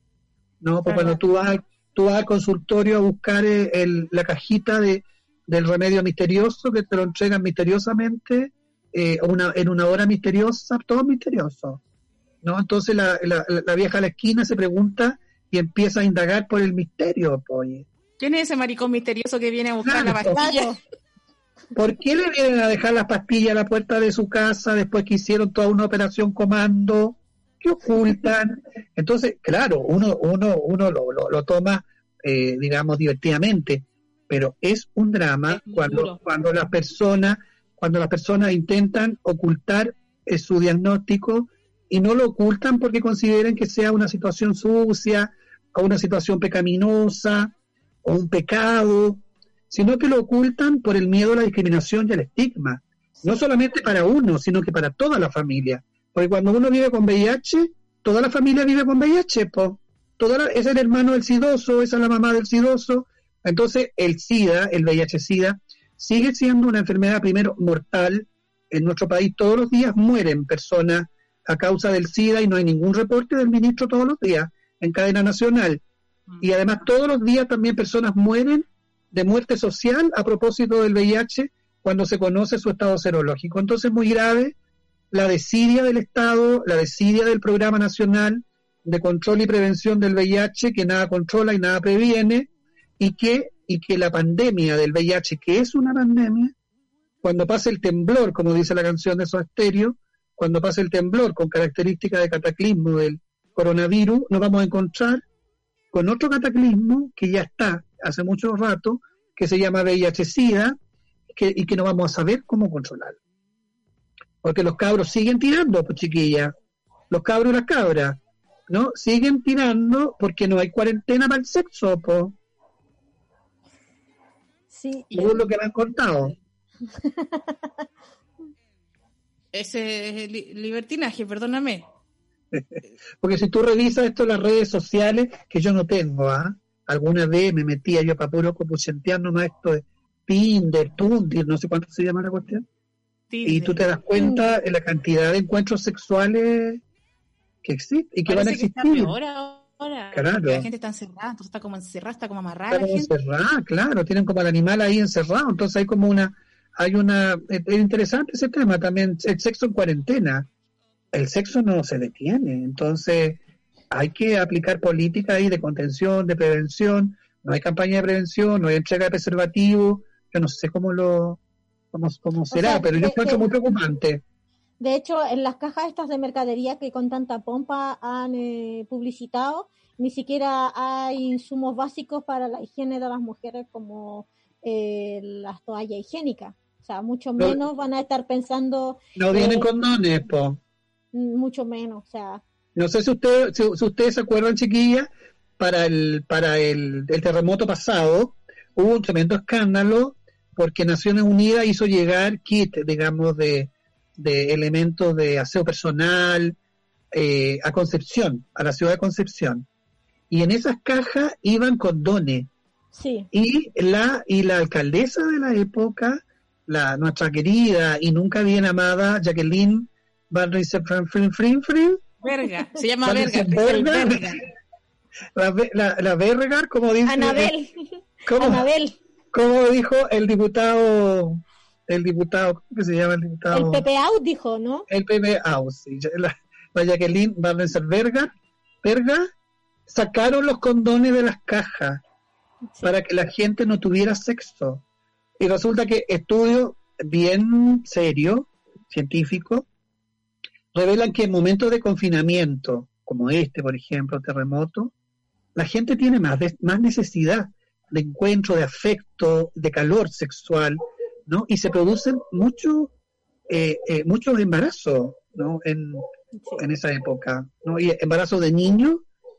¿no? Pues cuando tú vas, tú vas al consultorio a buscar eh, el, la cajita de, del remedio misterioso que te lo entregan misteriosamente eh, una, en una hora misteriosa, todo misterioso. ¿no? Entonces la, la, la vieja a la esquina se pregunta y empieza a indagar por el misterio. Oye. ¿Quién es ese maricón misterioso que viene a buscar Claro, la pastilla? ¿Por qué le vienen a dejar las pastillas a la puerta de su casa después que hicieron toda una operación comando? ¿Qué ocultan? Entonces, claro, uno, uno, uno lo, lo, lo toma, eh, digamos, divertidamente, pero es un drama Es cuando, duro. cuando las personas, cuando las personas intentan ocultar eh, su diagnóstico y no lo ocultan porque consideren que sea una situación sucia o una situación pecaminosa o un pecado, sino que lo ocultan por el miedo a la discriminación y al estigma. No solamente para uno, sino que para toda la familia. Porque cuando uno vive con VIH, toda la familia vive con VIH, la- es el hermano del sidoso, esa es la mamá del sidoso. Entonces, el SIDA, el VIH-SIDA, sigue siendo una enfermedad primero mortal. En nuestro país todos los días mueren personas a causa del SIDA y no hay ningún reporte del ministro todos los días en cadena nacional. Y además todos los días también personas mueren de muerte social a propósito del VIH cuando se conoce su estado serológico. Entonces muy grave la desidia del Estado, la desidia del Programa Nacional de Control y Prevención del VIH, que nada controla y nada previene, y que, y que la pandemia del VIH, que es una pandemia, cuando pase el temblor, como dice la canción de Soda Stereo, cuando pase el temblor con características de cataclismo del coronavirus, nos vamos a encontrar con otro cataclismo que ya está hace mucho rato, que se llama VIH-Sida, que, y que no vamos a saber cómo controlar. Porque los cabros siguen tirando, pues chiquilla. Los cabros y las cabras, ¿no? Siguen tirando porque no hay cuarentena para el sexo, pues. Sí, Según lo que me han contado. Ese es li- libertinaje, perdóname. Porque si tú revisas esto en las redes sociales, que yo no tengo, ¿ah? Alguna vez me metía yo para puro copuchentear nomás esto de Tinder, Tundir, no sé cuánto se llama la cuestión. Y tú te das cuenta de la cantidad de encuentros sexuales que existen y que van a que está existir. peor ahora. Claro. La gente está encerrada, entonces está como encerrada, está como amarrada Está como encerrada, claro, tienen como al animal ahí encerrado, entonces hay como una, hay una, es, es interesante ese tema también, el sexo en cuarentena, el sexo no se detiene, entonces hay que aplicar políticas ahí de contención, de prevención, no hay campaña de prevención, no hay entrega de preservativo, yo no sé cómo lo, cómo, cómo será, sea, pero yo encuentro muy preocupante. De hecho, en las cajas estas de mercadería que con tanta pompa han eh, publicitado, ni siquiera hay insumos básicos para la higiene de las mujeres como eh, las toallas higiénicas. O sea, mucho No. menos van a estar pensando, No vienen Eh, condones, po. mm, mucho menos. O sea, No sé si, usted, si, si ustedes se acuerdan, chiquillas, para el, para el, el terremoto pasado hubo un tremendo escándalo porque Naciones Unidas hizo llegar kit, digamos, de, de elementos de aseo personal eh, a Concepción, a la ciudad de Concepción. Y en esas cajas iban condones. sí. Y la, y la alcaldesa de la época, la nuestra querida y nunca bien amada Jacqueline Van Frin Verga, se llama Van verga. Verga. la, la, la Berregar, como dice, Anabel, como, Anabel, como dijo el diputado, el diputado, ¿cómo que se llama el diputado? el Pepe Out dijo, ¿no? El PP House, sí, la, la Jacqueline Verga, Verga, sacaron los condones de las cajas para que la gente no tuviera sexo. Y resulta que estudios bien serios, científicos, revelan que en momentos de confinamiento, como este, por ejemplo, terremoto, la gente tiene más, más necesidad de encuentro, de afecto, de calor sexual, ¿no? Y se producen muchos eh, eh, muchos embarazos, ¿no? En, en esa época, ¿no? Y embarazo de niños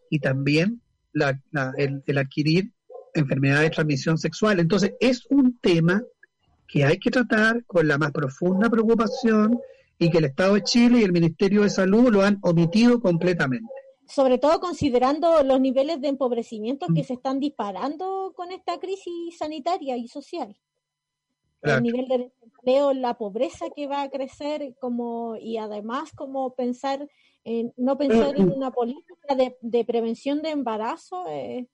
y también la, el, el, adquirir enfermedades de transmisión sexual. Entonces, es un tema que hay que tratar con la más profunda preocupación y que el Estado de Chile y el Ministerio de Salud lo han omitido completamente. Sobre todo considerando los niveles de empobrecimiento que se están disparando con esta crisis sanitaria y social. El nivel de desempleo, la pobreza que va a crecer, como y además como pensar en no pensar en una política de, prevención de embarazo es,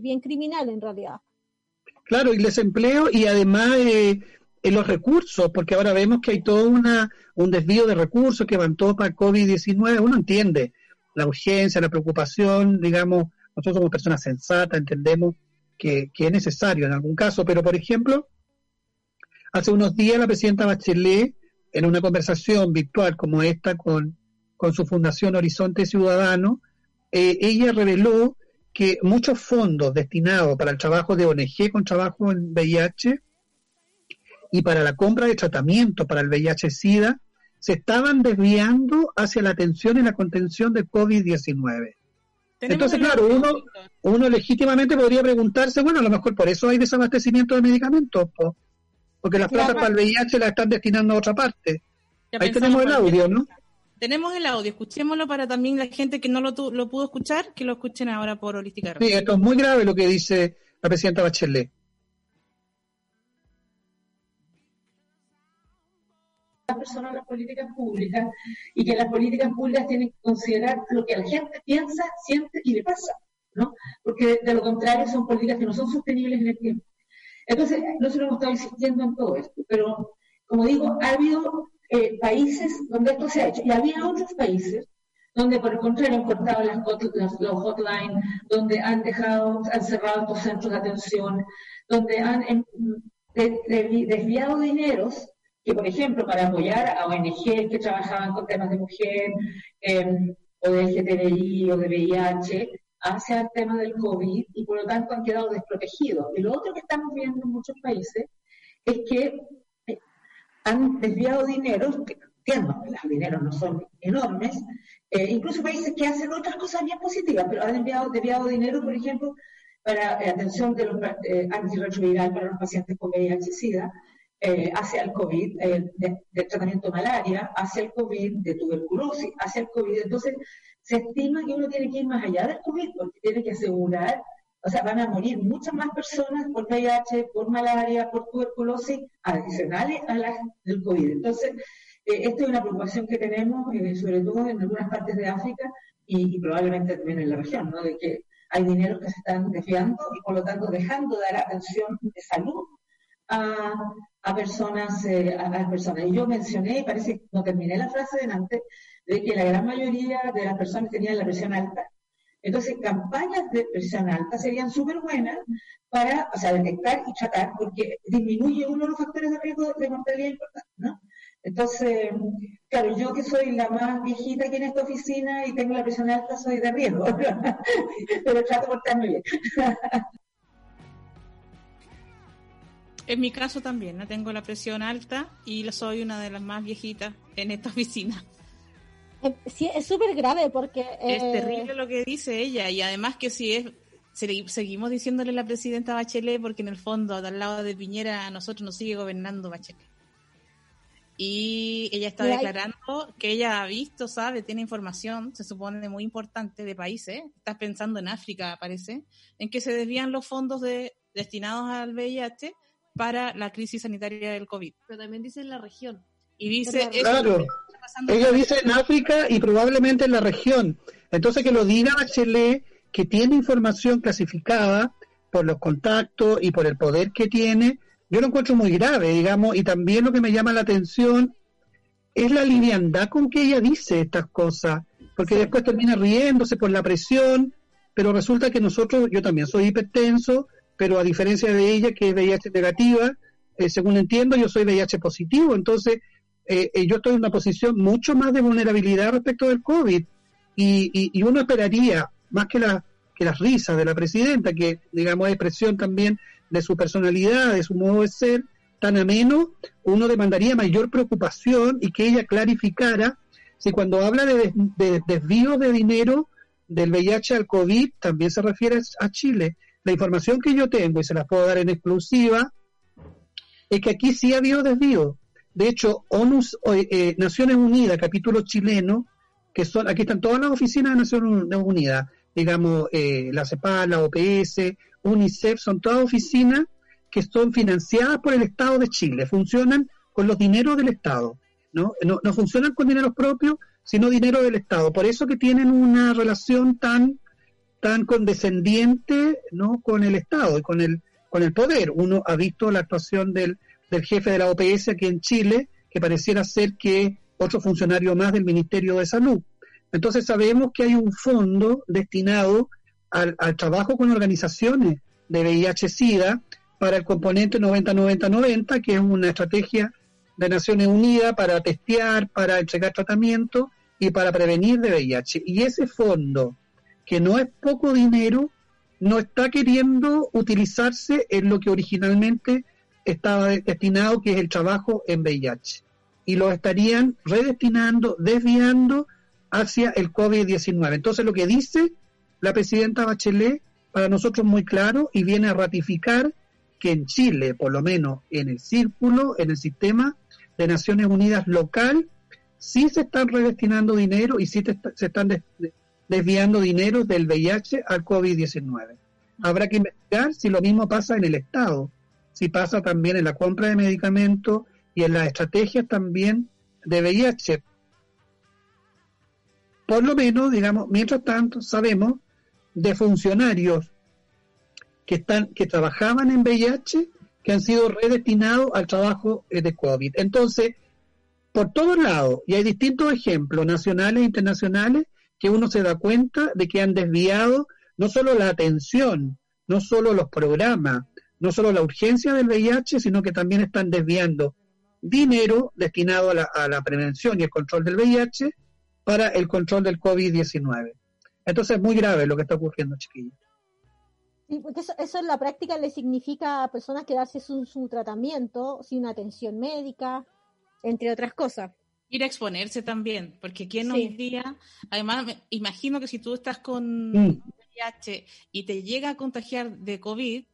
bien criminal en realidad. Claro, y el desempleo y además eh, en los recursos, porque ahora vemos que hay todo una, un desvío de recursos que van todos para COVID-19. Uno entiende la urgencia, la preocupación, digamos, nosotros somos personas sensatas, entendemos que, que, es necesario en algún caso, pero por ejemplo, hace unos días la presidenta Bachelet, en una conversación virtual como esta con, con su fundación Horizonte Ciudadano, eh, ella reveló que muchos fondos destinados para el trabajo de ONG con trabajo en VIH y para la compra de tratamiento para el VIH-Sida se estaban desviando hacia la atención y la contención del COVID-19. Entonces, claro, uno, uno legítimamente podría preguntarse, bueno, a lo mejor por eso hay desabastecimiento de medicamentos, porque las plazas para el VIH las están destinando a otra parte. Ahí tenemos el audio, ¿no? Tenemos el audio, escuchémoslo para también la gente que no lo, lo pudo escuchar, que lo escuchen ahora por Holística Sí, esto es muy grave lo que dice la presidenta Bachelet. Personas las políticas públicas y que las políticas públicas tienen que considerar lo que la gente piensa, siente y le pasa, ¿no? Porque de lo contrario son políticas que no son sostenibles en el tiempo. Entonces, nosotros hemos estado insistiendo en todo esto, pero como digo, ha habido eh, países donde esto se ha hecho y había otros países donde por el contrario han cortado las, los hotlines, donde han dejado, han cerrado estos centros de atención, donde han em, desviado dineros que, por ejemplo, para apoyar a ONG que trabajaban con temas de mujer, em, o de LGTBI o de VIH, hacia el tema del COVID y por lo tanto han quedado desprotegidos. Y lo otro que estamos viendo en muchos países es que eh, han desviado dinero, que entiendo que los dineros no son enormes, eh, incluso países que hacen otras cosas bien positivas, pero han enviado, desviado dinero, por ejemplo, para eh, atención de los eh, antirretroviral para los pacientes con VIH-Sida, eh, hacia el COVID, eh, de, tratamiento de malaria, hacia el COVID, de tuberculosis, hacia el COVID. Entonces, se estima que uno tiene que ir más allá del COVID porque tiene que asegurar, o sea, van a morir muchas más personas por VIH, por malaria, por tuberculosis, adicionales a las del COVID. Entonces, eh, esto es una preocupación que tenemos, eh, sobre todo en algunas partes de África y, probablemente también en la región, ¿no? De que hay dinero que se están desviando y por lo tanto dejando de dar atención de salud a, a personas, eh, a las personas. Y yo mencioné, parece que no terminé la frase delante, de que la gran mayoría de las personas tenían la presión alta. Entonces, campañas de presión alta serían súper buenas para, o sea, detectar y tratar, porque disminuye uno de los factores de riesgo de mortalidad importantes, ¿no? Entonces, claro, yo que soy la más viejita aquí en esta oficina y tengo la presión alta, soy de riesgo, pero trato de portarme bien. En mi caso también, ¿no? tengo la presión alta y soy una de las más viejitas en esta oficina. Sí, es súper grave porque... Es eh, terrible lo que dice ella y además que si es... Seguimos diciéndole a la presidenta Bachelet porque en el fondo, al lado de Piñera, a nosotros nos sigue gobernando Bachelet. Y ella está declarando que ella ha visto, sabe, tiene información, se supone muy importante de países. Estás pensando en África, parece, en que se desvían los fondos de, destinados al VIH para la crisis sanitaria del COVID. Pero también dice en la región. Y dice... Claro, ella dice en África y probablemente en la región. Entonces que lo diga Bachelet, que tiene información clasificada por los contactos y por el poder que tiene, yo lo encuentro muy grave, digamos, y también lo que me llama la atención es la liviandad con que ella dice estas cosas, porque después termina riéndose por la presión, pero resulta que nosotros, yo también soy hipertenso, pero a diferencia de ella, que es VIH negativa, eh, según entiendo, yo soy VIH positivo, entonces eh, eh, yo estoy en una posición mucho más de vulnerabilidad respecto del COVID. Y, y, uno esperaría, más que, la, que las risas de la presidenta, que digamos es expresión también de su personalidad, de su modo de ser, tan ameno, uno demandaría mayor preocupación y que ella clarificara si cuando habla de, desvío de dinero del VIH al COVID también se refiere a Chile. La información que yo tengo, y se las puedo dar en exclusiva, es que aquí sí ha habido desvío. De hecho, ONU, eh, Naciones Unidas, capítulo chileno, que son, aquí están todas las oficinas de Naciones Unidas, digamos, eh, la CEPAL, la OPS, UNICEF, son todas oficinas que son financiadas por el Estado de Chile, funcionan con los dineros del Estado, ¿no? No, no funcionan con dineros propios, sino dinero del Estado. Por eso que tienen una relación tan, tan condescendiente, ¿no? Con el Estado y con el, con el poder. Uno ha visto la actuación del, del jefe de la OPS aquí en Chile, que pareciera ser que otro funcionario más del Ministerio de Salud. Entonces sabemos que hay un fondo destinado al, trabajo con organizaciones de VIH-Sida para el componente 90-90-90, que es una estrategia de Naciones Unidas para testear, para entregar tratamiento y para prevenir de VIH. Y ese fondo, que no es poco dinero, no está queriendo utilizarse en lo que originalmente estaba destinado, que es el trabajo en VIH. Y lo estarían redestinando, desviando hacia el COVID-19. Entonces lo que dice la presidenta Bachelet para nosotros muy claro y viene a ratificar que en Chile, por lo menos en el círculo, en el sistema de Naciones Unidas local, sí se están redestinando dinero y sí se están desviando dinero del VIH al COVID-19. Habrá que investigar si lo mismo pasa en el Estado, si pasa también en la compra de medicamentos y en las estrategias también de VIH, por lo menos, digamos, mientras tanto, sabemos de funcionarios que están que trabajaban en VIH que han sido redestinados al trabajo eh, de COVID. Entonces, por todos lados, y hay distintos ejemplos nacionales e internacionales, que uno se da cuenta de que han desviado no solo la atención, no solo los programas, no solo la urgencia del VIH, sino que también están desviando dinero destinado a la, a la prevención y el control del VIH para el control del COVID-19. Entonces es muy grave lo que está ocurriendo, chiquillos. Sí, porque eso, en la práctica le significa a personas quedarse sin su tratamiento, sin atención médica, entre otras cosas. Ir a exponerse también, porque quien hoy día, además, me imagino que si tú estás con VIH y te llega a contagiar de COVID,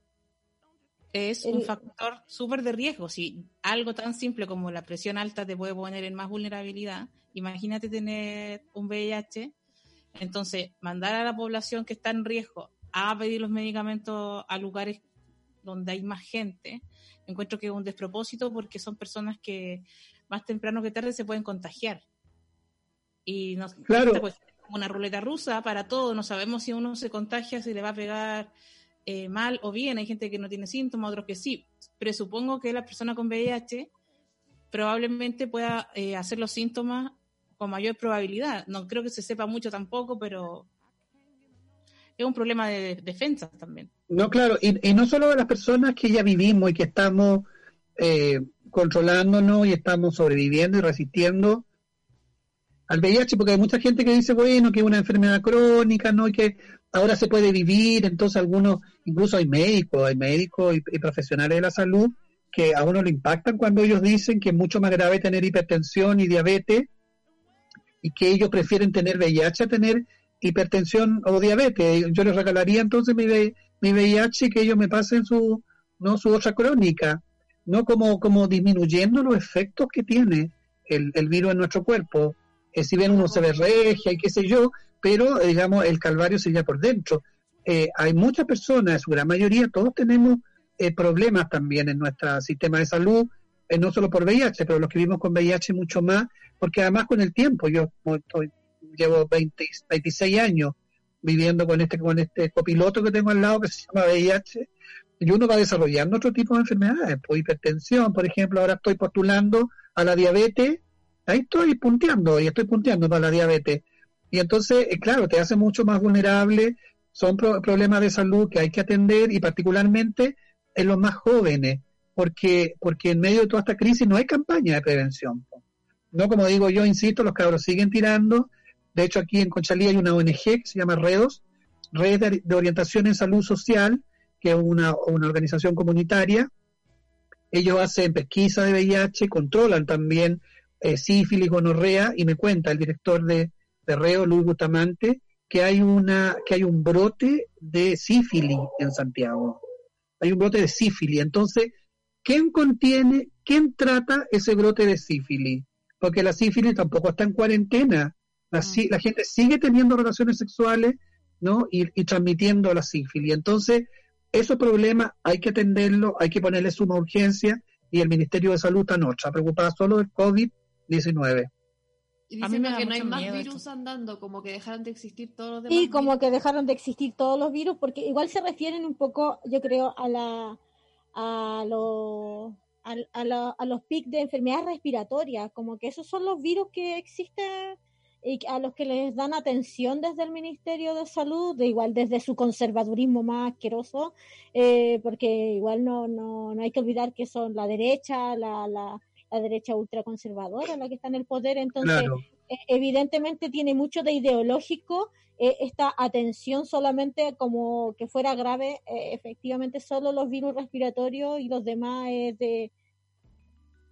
es un factor súper de riesgo. Si algo tan simple como la presión alta te puede poner en más vulnerabilidad, imagínate tener un VIH. Entonces, mandar a la población que está en riesgo a pedir los medicamentos a lugares donde hay más gente, encuentro que es un despropósito porque son personas que más temprano que tarde se pueden contagiar. Y no, claro. Como una ruleta rusa para todo, no sabemos si uno se contagia, si le va a pegar eh, mal o bien, hay gente que no tiene síntomas, otros que sí. Presupongo que la persona con VIH probablemente pueda eh, hacer los síntomas con mayor probabilidad. No creo que se sepa mucho tampoco, pero es un problema de defensa también. No, claro, y, no solo de las personas que ya vivimos y que estamos eh, controlándonos y estamos sobreviviendo y resistiendo al VIH, porque hay mucha gente que dice, bueno, que es una enfermedad crónica, ¿no? Y que ahora se puede vivir, entonces algunos, incluso hay médicos, hay médicos y, profesionales de la salud que a uno le impactan cuando ellos dicen que es mucho más grave tener hipertensión y diabetes y que ellos prefieren tener VIH a tener hipertensión o diabetes. Yo les regalaría entonces mi, mi VIH y que ellos me pasen su, ¿no? su otra crónica, ¿no? Como, como disminuyendo los efectos que tiene el, el virus en nuestro cuerpo. Eh, si bien uno se ve regia y qué sé yo, pero digamos el calvario sería por dentro. Eh, hay muchas personas, su gran mayoría, todos tenemos eh, problemas también en nuestro sistema de salud, no solo por VIH, pero los que vivimos con VIH mucho más, porque además con el tiempo, yo estoy llevo 20, 26 años viviendo con este con este copiloto que tengo al lado que se llama VIH y uno va desarrollando otro tipo de enfermedades, pues hipertensión, por ejemplo, ahora estoy postulando a la diabetes, ahí estoy punteando y estoy punteando para la diabetes. Y entonces, eh, claro, te hace mucho más vulnerable son problemas de salud que hay que atender y particularmente en los más jóvenes, porque, porque en medio de toda esta crisis no hay campaña de prevención. No, como digo yo, insisto, los cabros siguen tirando. De hecho, aquí en Conchalí hay una ONG que se llama REDOS, Red de, Orientación en Salud Social, que es una, organización comunitaria. Ellos hacen pesquisa de VIH, controlan también eh, sífilis, gonorrea, y me cuenta el director de, de REO, Luis Bustamante, que hay una que hay un brote de sífilis en Santiago. Hay un brote de sífilis. Entonces, ¿quién contiene, quién trata ese brote de sífilis? Porque la sífilis tampoco está en cuarentena. La, mm. la gente sigue teniendo relaciones sexuales, ¿no? Y, y transmitiendo la sífilis. Entonces, esos problemas hay que atenderlos, hay que ponerle suma urgencia y el Ministerio de Salud está no, está preocupado solo del COVID-19. Y dicen que no hay más virus andando, como que dejaron de existir todos los demás. Y como que dejaron de existir todos los virus, porque igual se refieren un poco, yo creo, a la a, los a, a, los pics de enfermedades respiratorias, como que esos son los virus que existen y a los que les dan atención desde el Ministerio de Salud, de igual desde su conservadurismo más asqueroso, eh, porque igual no, no, no hay que olvidar que son la derecha, la, la la derecha ultraconservadora la que está en el poder, entonces e, evidentemente tiene mucho de ideológico eh, esta atención solamente como que fuera grave, eh, efectivamente solo los virus respiratorios y los demás es de...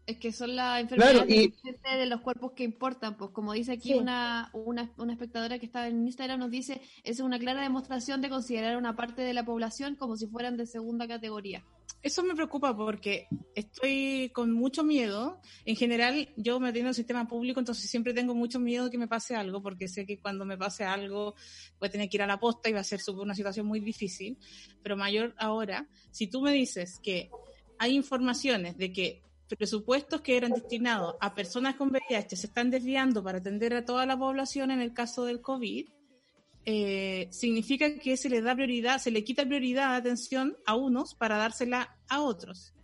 Es que son las enfermedades de los cuerpos que importan, pues como dice aquí una, una, una espectadora que está en Instagram nos dice, es una clara demostración de considerar una parte de la población como si fueran de segunda categoría eso me preocupa porque estoy con mucho miedo. En general, yo me tengo en el sistema público, entonces siempre tengo mucho miedo de que me pase algo, porque sé que cuando me pase algo voy a tener que ir a la posta y va a ser una situación muy difícil. Pero mayor ahora, si tú me dices que hay informaciones de que presupuestos que eran destinados a personas con VIH se están desviando para atender a toda la población en el caso del COVID, eh, significa que se le da prioridad, se le quita prioridad, atención a unos para dársela a otros.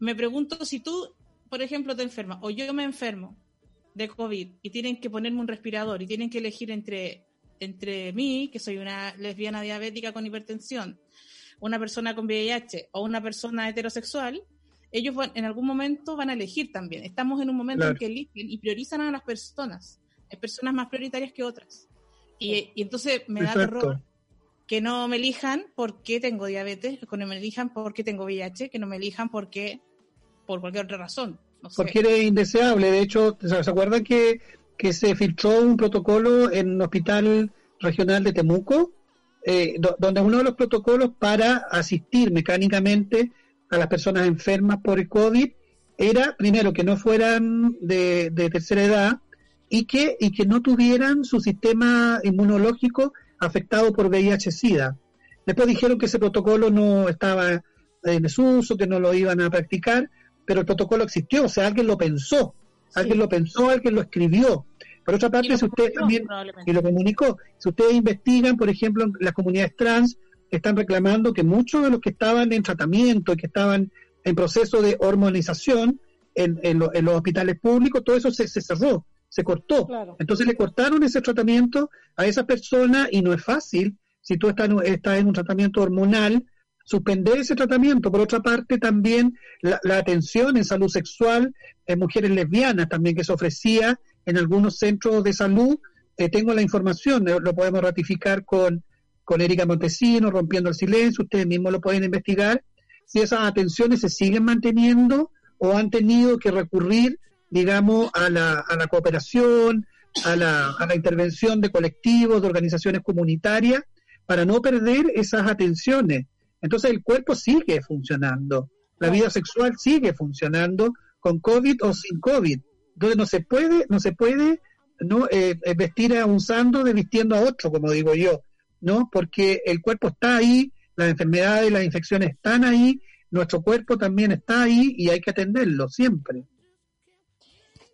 Me pregunto si tú, por ejemplo, te enfermas o yo me enfermo de COVID y tienen que ponerme un respirador y tienen que elegir entre, entre mí, que soy una lesbiana diabética con hipertensión, una persona con VIH o una persona heterosexual, ellos en algún momento van a elegir también. Estamos en un momento en que eligen y priorizan a las personas. Hay personas más prioritarias que otras. Y, entonces me da terror que no me elijan porque tengo diabetes, que no me elijan porque tengo VIH, que no me elijan porque por cualquier otra razón. porque eres indeseable. De hecho, ¿se acuerdan que, que se filtró un protocolo en un hospital regional de Temuco? Eh, donde uno de los protocolos para asistir mecánicamente a las personas enfermas por el COVID era, primero, que no fueran de, de tercera edad, y que, y que no tuvieran su sistema inmunológico afectado por VIH-Sida. Después dijeron que ese protocolo no estaba en desuso, que no lo iban a practicar, pero el protocolo existió, o sea, alguien lo pensó, alguien lo pensó, alguien lo escribió. Por otra parte, si ustedes también, y lo comunicó, si ustedes investigan, por ejemplo, las comunidades trans están reclamando que muchos de los que estaban en tratamiento y que estaban en proceso de hormonización en, en, los hospitales públicos, todo eso se cerró se cortó. Entonces le cortaron ese tratamiento a esa persona y no es fácil, si tú estás, estás en un tratamiento hormonal, suspender ese tratamiento. Por otra parte, también la, atención en salud sexual en mujeres lesbianas, también que se ofrecía en algunos centros de salud. Eh, tengo la información, eh, lo podemos ratificar con, con Erika Montesino, rompiendo el silencio, ustedes mismos lo pueden investigar, si esas atenciones se siguen manteniendo o han tenido que recurrir digamos, a la, a la cooperación, a la, a la intervención de colectivos, de organizaciones comunitarias, para no perder esas atenciones. Entonces el cuerpo sigue funcionando, la vida sexual sigue funcionando con COVID o sin COVID. Entonces no se puede, no se puede no eh, eh, vestir a un santo de vistiendo a otro, como digo yo, ¿no? Porque el cuerpo está ahí, las enfermedades, las infecciones están ahí, nuestro cuerpo también está ahí y hay que atenderlo siempre.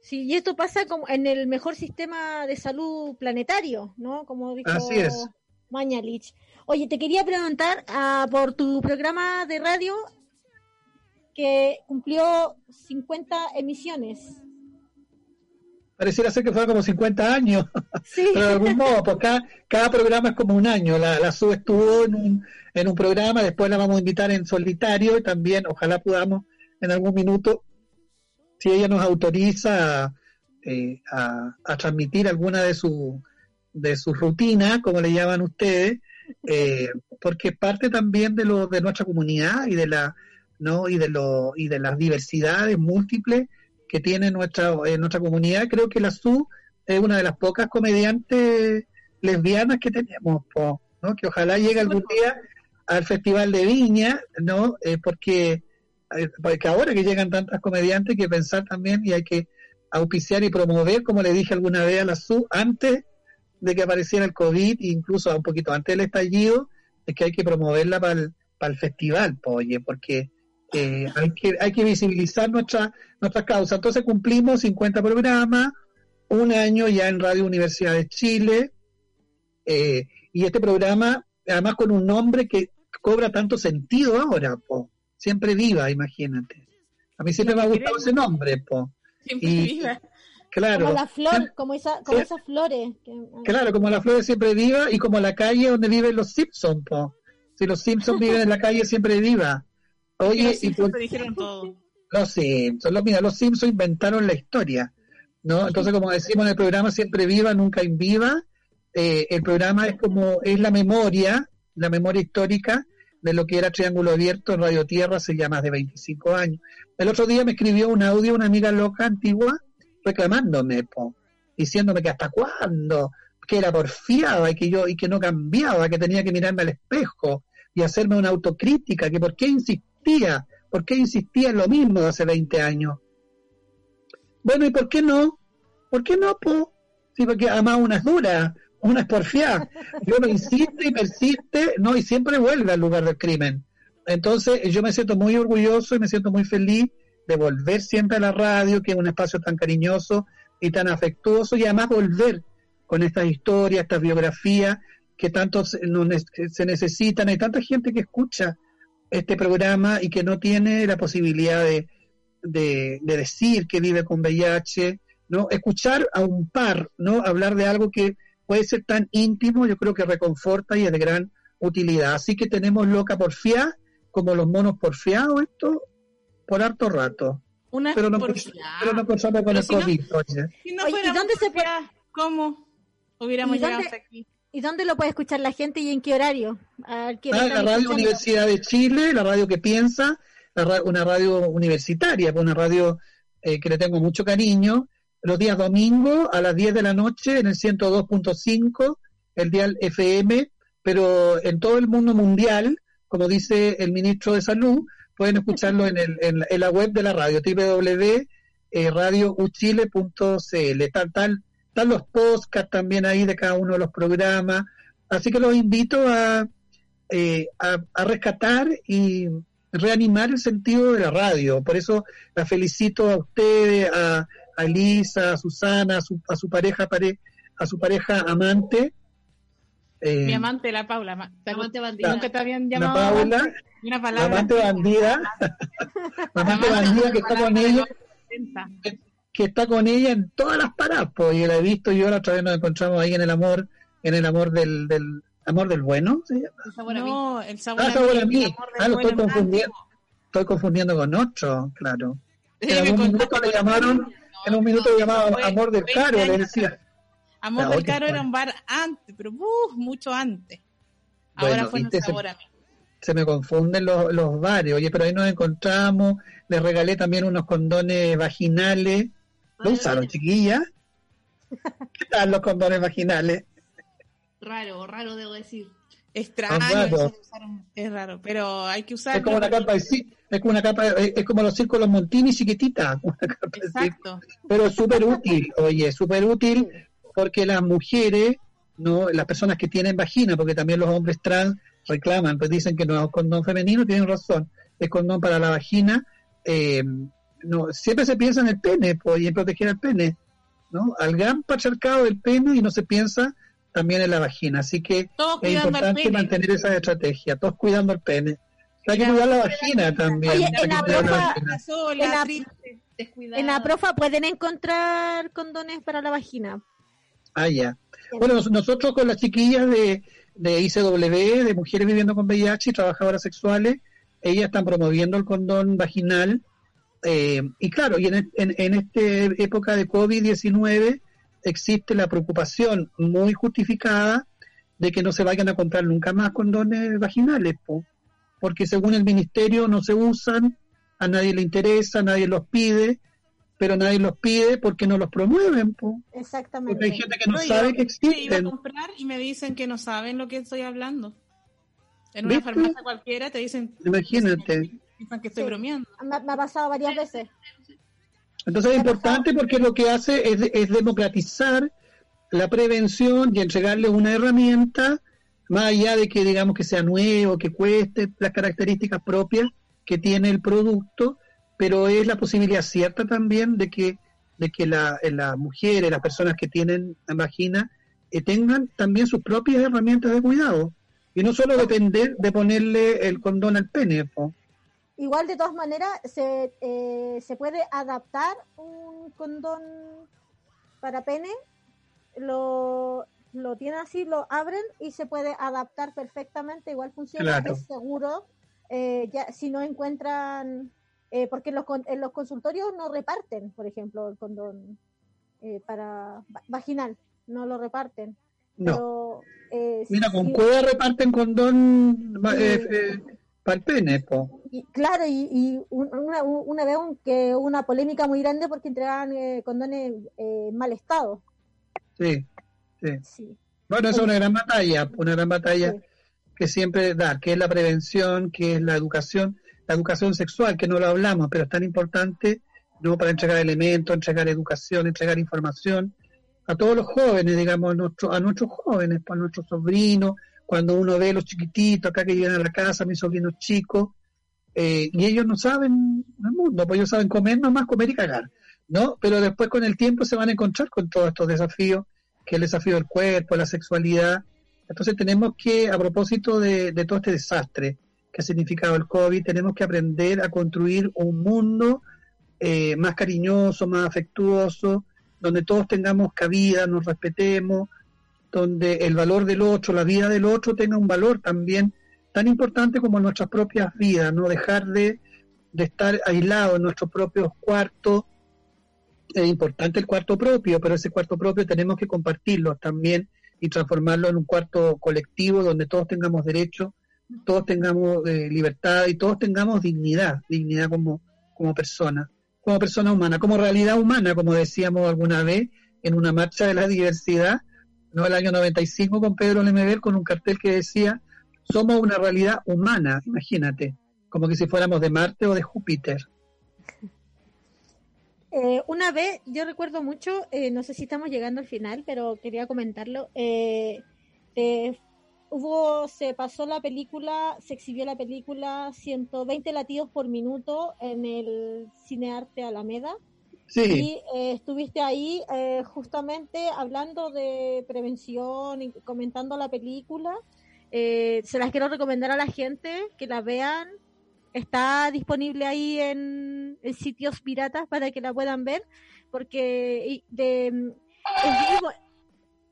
Sí, y esto pasa como en el mejor sistema de salud planetario, ¿no? Como dijo Mañalich. Oye, te quería preguntar ah, por tu programa de radio que cumplió 50 emisiones. Pareciera ser que fue como 50 años, pero de algún modo, pues cada, programa es como un año, la, la SU estuvo en un, en un programa, después la vamos a invitar en solitario y también ojalá podamos en algún minuto, si ella nos autoriza eh, a, a, transmitir alguna de sus de sus rutinas, como le llaman ustedes, eh, porque parte también de lo de nuestra comunidad y de la no y de lo y de las diversidades múltiples que tiene nuestra en nuestra comunidad creo que la SU es una de las pocas comediantes lesbianas que tenemos ¿no? que ojalá llegue algún día al festival de Viña no eh, porque eh, porque ahora que llegan tantas comediantes hay que pensar también y hay que auspiciar y promover como le dije alguna vez a la SU antes de que apareciera el COVID, incluso un poquito antes del estallido, es que hay que promoverla para el, festival, oye, porque eh, hay, que, hay que visibilizar nuestra, nuestra causa. Entonces cumplimos 50 programas, un año ya en Radio Universidad de Chile, eh, y este programa, además con un nombre que cobra tanto sentido ahora, po. siempre viva, imagínate. A mí siempre me ha gustado ese nombre, po. Siempre viva. Claro. Como la flor, como, esa, como esas flores. Claro, como la flor siempre viva y como la calle donde viven los Simpsons, po. Si los Simpsons viven en la calle siempre viva. Oye, los Simpsons dijeron todo. Los Simpsons, los, mira, los Simpsons inventaron la historia, ¿no? Entonces, como decimos en el programa, siempre viva, nunca inviva. Eh, el programa es como, es la memoria, la memoria histórica de lo que era Triángulo Abierto en Radio Tierra hace ya más de 25 años. El otro día me escribió un audio una amiga loca antigua reclamándome, po, diciéndome que hasta cuándo, que era porfiada y que yo y que no cambiaba, que tenía que mirarme al espejo y hacerme una autocrítica, que por qué insistía, por qué insistía en lo mismo de hace 20 años. Bueno, ¿y por qué no? ¿Por qué no, po? Sí, porque además una es dura, una es porfiada. Yo uno insiste y persiste, no, y siempre vuelve al lugar del crimen. Entonces, yo me siento muy orgulloso y me siento muy feliz de volver siempre a la radio, que es un espacio tan cariñoso y tan afectuoso, y además volver con estas historias, estas biografías que tanto se, necesitan. Hay tanta gente que escucha este programa y que no tiene la posibilidad de, de, decir que vive con VIH, ¿no? Escuchar a un par, ¿no? Hablar de algo que puede ser tan íntimo, yo creo que reconforta y es de gran utilidad. Así que tenemos loca porfiada, como los monos porfiados, esto por harto rato. Una pero no, por... pero no con el si COVID. No, si no ¿Y dónde se puede... ¿Cómo hubiéramos llegado hasta aquí? ¿Y dónde lo puede escuchar la gente y en qué horario? Ah, la Radio Universidad de Chile, la radio que piensa, una radio universitaria, una radio eh, que le tengo mucho cariño, los días domingos a las 10 de la noche en el 102.5, el dial FM, pero en todo el mundo mundial, como dice el ministro de Salud, pueden escucharlo en, el, en, la web de la radio, www.radiouchile.cl. Tal, tal, están los podcasts también ahí de cada uno de los programas. Así que los invito a, eh, a, rescatar y reanimar el sentido de la radio. Por eso la felicito a ustedes, a, a Elisa, a Susana, a su, a su pareja, a su pareja amante, eh, Mi amante, la Paula. La amante bandida. Nunca te habían llamado. La Paula. Una palabra. La amante bandida. la amante bandida que está con ella. Que, está con ella en todas las paradas, pues, y la he visto yo, la otra vez nos encontramos ahí en el amor, en el amor del, del amor del bueno, ¿se El sabor a no, mí. el sabor, ah, a, sabor mí, a mí. Ah, lo estoy confundiendo. Estoy confundiendo con otro, claro. En un minuto le llamaron, en un minuto le llamaban amor del caro, le decía. Amor del Caro era un bar antes, pero uh, mucho antes. Ahora fue nuestra sabor a mí. Se me confunden los, los bares. Oye, pero ahí nos encontramos. Les regalé también unos condones vaginales. ¿Lo usaron, chiquillas? ¿Qué tal los condones vaginales? Raro, raro debo decir. Extraño, es raro, pero hay que usarlo. Es como una capa de es como una capa, es como los círculos Montini chiquitita, Exacto. pero súper útil, oye, súper útil porque las mujeres, no las personas que tienen vagina, porque también los hombres trans reclaman, pues dicen que no es condón femenino, tienen razón, es condón para la vagina, eh, no siempre se piensa en el pene pues, y en proteger el pene, ¿no? Al gran pacharcado del pene y no se piensa también en la vagina, así que es importante mantener esa estrategia, todos cuidando el pene. Hay que cuidar la vagina también. en, la En la profa pueden encontrar condones para la vagina. Ah, ya. Bueno, nosotros con las chiquillas de, de ICW, de mujeres viviendo con VIH y trabajadoras sexuales, ellas están promoviendo el condón vaginal. Eh, y claro, y en, en, en esta época de COVID-19 existe la preocupación muy justificada de que no se vayan a comprar nunca más condones vaginales, porque según el ministerio no se usan, a nadie le interesa, nadie los pide, pero nadie los pide porque no los promueven. Exactamente. Porque hay gente que no, sabe que existen. Iba a comprar y me dicen que no saben lo que estoy hablando. En una farmacia cualquiera te dicen. Imagínate. Piensan que estoy bromeando. Me, ha pasado varias veces. Entonces es importante porque lo que hace es, es democratizar la prevención y entregarle una herramienta, más allá de que digamos que sea nuevo, que cueste las características propias que tiene el producto, pero es la posibilidad cierta también de que de que la, las mujeres, las personas que tienen vagina, eh, tengan también sus propias herramientas de cuidado y no solo depender de ponerle el condón al pene. Igual de todas maneras se, eh, se puede adaptar un condón para pene, lo, lo tienen así, lo abren y se puede adaptar perfectamente, igual funciona, es seguro, eh, ya, si no encuentran eh, porque los, en los consultorios no reparten, por ejemplo, el condón eh, para vaginal, no lo reparten. No. Eh, Mira, con cueva reparten condón para el pene, Y, claro, y, una, una, vez que una polémica muy grande porque entregaban condones en mal estado. Sí, sí. Bueno, es una gran batalla, una gran batalla que siempre da, que es la prevención, que es la educación la educación sexual, que no lo hablamos, pero es tan importante ¿no? para entregar elementos, entregar educación, entregar información a todos los jóvenes, digamos, a, nuestro, a nuestros jóvenes, a nuestros sobrinos, cuando uno ve los chiquititos acá que llegan a la casa, mis sobrinos chicos, eh, y ellos no saben el mundo, pues ellos saben comer nomás, comer y cagar, ¿no? Pero después con el tiempo se van a encontrar con todos estos desafíos, que el desafío del cuerpo, la sexualidad. Entonces tenemos que, a propósito de todo este desastre, que ha significado el COVID, tenemos que aprender a construir un mundo eh, más cariñoso, más afectuoso, donde todos tengamos cabida, nos respetemos, donde el valor del otro, la vida del otro tenga un valor también tan importante como nuestras propias vidas, no dejar de, de estar aislados en nuestros propios cuartos. Es importante el cuarto propio, pero ese cuarto propio tenemos que compartirlo también y transformarlo en un cuarto colectivo donde todos tengamos derecho todos tengamos eh, libertad y todos tengamos dignidad, dignidad como, como persona, como persona humana, como realidad humana, como decíamos alguna vez en una marcha de la diversidad, no el año 95 con Pedro Lemebel con un cartel que decía somos una realidad humana, imagínate, como que si fuéramos de Marte o de Júpiter. Eh, una vez, yo recuerdo mucho, eh, no sé si estamos llegando al final, pero quería comentarlo. Eh, hubo, se pasó la película, se exhibió la película 120 latidos por minuto en el Cinearte Alameda. Sí. Y eh, estuviste ahí eh, justamente hablando de prevención y comentando la película. Eh, se las quiero recomendar a la gente que la vean. Está disponible ahí en, sitios piratas para que la puedan ver, porque de,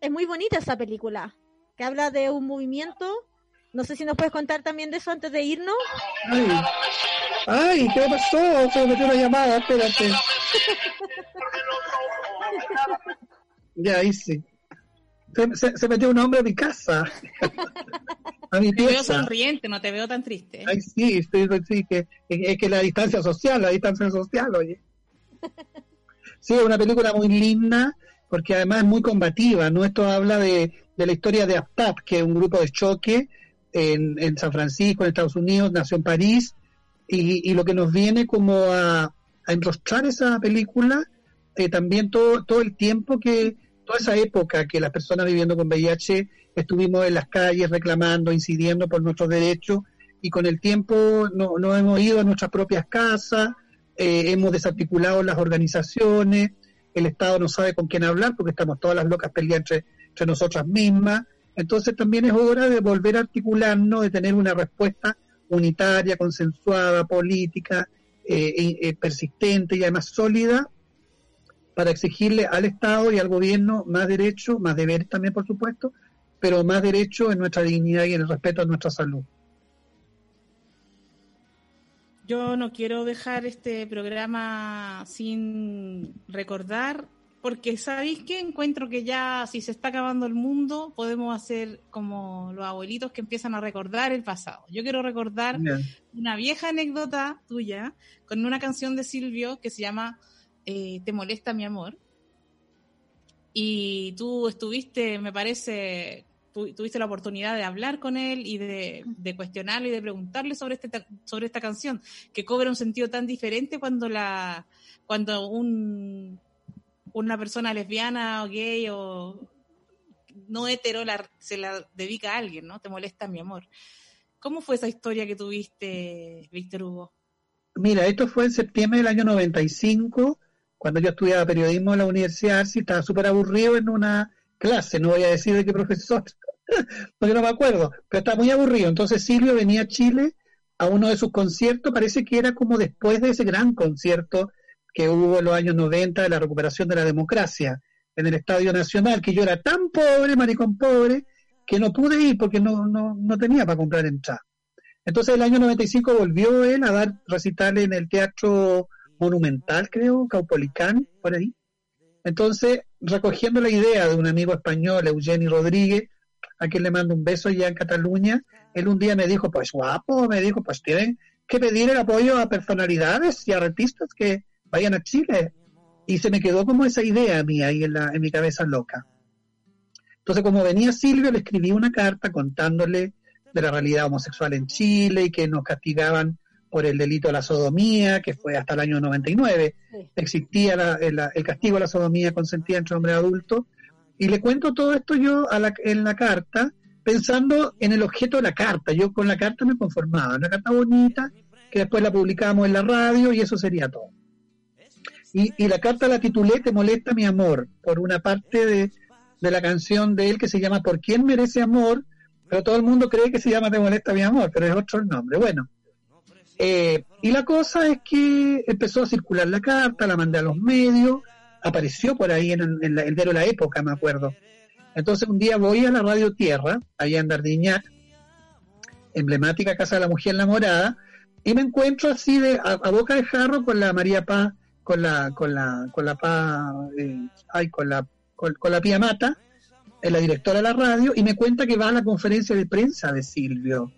es muy bonita esa película que habla de un movimiento. No sé si nos puedes contar también de eso antes de irnos. Ay, Ay ¿qué pasó? Se me metió una llamada, espérate. ya, ahí sí. Se, se, metió un hombre a mi casa. a mi te veo sonriente, no te veo tan triste. Ay, sí, estoy, sí, que, es que la distancia social, la distancia social, oye. Sí, es una película muy linda, porque además es muy combativa, ¿no? Esto habla de, de la historia de APTAP, que es un grupo de choque en, San Francisco, en Estados Unidos, nació en París, y, lo que nos viene como a, a enrostrar esa película, eh, también todo, todo el tiempo que, toda esa época que las personas viviendo con VIH estuvimos en las calles reclamando, incidiendo por nuestros derechos, y con el tiempo no, no hemos ido a nuestras propias casas, eh, hemos desarticulado las organizaciones, el Estado no sabe con quién hablar porque estamos todas las locas peleando entre entre nosotras mismas. Entonces también es hora de volver a articularnos, de tener una respuesta unitaria, consensuada, política, eh, eh, persistente y además sólida para exigirle al Estado y al gobierno más derechos, más deberes también, por supuesto, pero más derechos en nuestra dignidad y en el respeto a nuestra salud. Yo no quiero dejar este programa sin recordar, porque sabéis que encuentro que ya si se está acabando el mundo, podemos hacer como los abuelitos que empiezan a recordar el pasado. Yo quiero recordar una vieja anécdota tuya con una canción de Silvio que se llama eh, Te molesta mi amor. Y tú estuviste, me parece, tuviste la oportunidad de hablar con él y de, de, cuestionarle y de preguntarle sobre este sobre esta canción que cobra un sentido tan diferente cuando la cuando un una persona lesbiana o gay o no hetero se la dedica a alguien, ¿no? Te molesta mi amor. ¿Cómo fue esa historia que tuviste, Víctor Hugo? Mira, esto fue en septiembre del año 95, cuando yo estudiaba periodismo en la Universidad y estaba súper aburrido en una clase, no voy a decir de qué profesor, porque no me acuerdo, pero estaba muy aburrido. Entonces Silvio venía a Chile a uno de sus conciertos, parece que era como después de ese gran concierto que hubo en los años 90 de la recuperación de la democracia en el Estadio Nacional, que yo era tan pobre, maricón pobre, que no pude ir porque no, no, no tenía para comprar entrada. Entonces el año 95 volvió él a dar recitales en el Teatro Monumental, creo, Caupolicán, por ahí. Entonces, recogiendo la idea de un amigo español, Eugenio Rodríguez, a quien le mando un beso allá en Cataluña, él un día me dijo, pues guapo, me dijo, pues tienen que pedir el apoyo a personalidades y a artistas que vayan a Chile. Y se me quedó como esa idea mía ahí en, la, en mi cabeza loca. Entonces, como venía Silvio, le escribí una carta contándole de la realidad homosexual en Chile y que nos castigaban por el delito de la sodomía, que fue hasta el año 99. Existía el, castigo a la sodomía consentida entre hombres adultos. Y le cuento todo esto yo en la carta, pensando en el objeto de la carta. Yo con la carta me conformaba, una carta bonita, que después la publicamos en la radio y eso sería todo. Y, la carta la titulé Te molesta mi amor, por una parte de, de la canción de él que se llama ¿Por quién merece amor? Pero todo el mundo cree que se llama Te molesta mi amor, pero es otro el nombre. Bueno, eh, y la cosa es que empezó a circular la carta, la mandé a los medios, apareció por ahí en, el diario La Época, me acuerdo. Entonces un día voy a la Radio Tierra, allá en Dardiñac, emblemática Casa de la Mujer Enamorada, y me encuentro así de a, boca de jarro con la María Paz, con la, con la, con la eh, con la, la Pía Mata, la directora de la radio, y me cuenta que va a la conferencia de prensa de Silvio.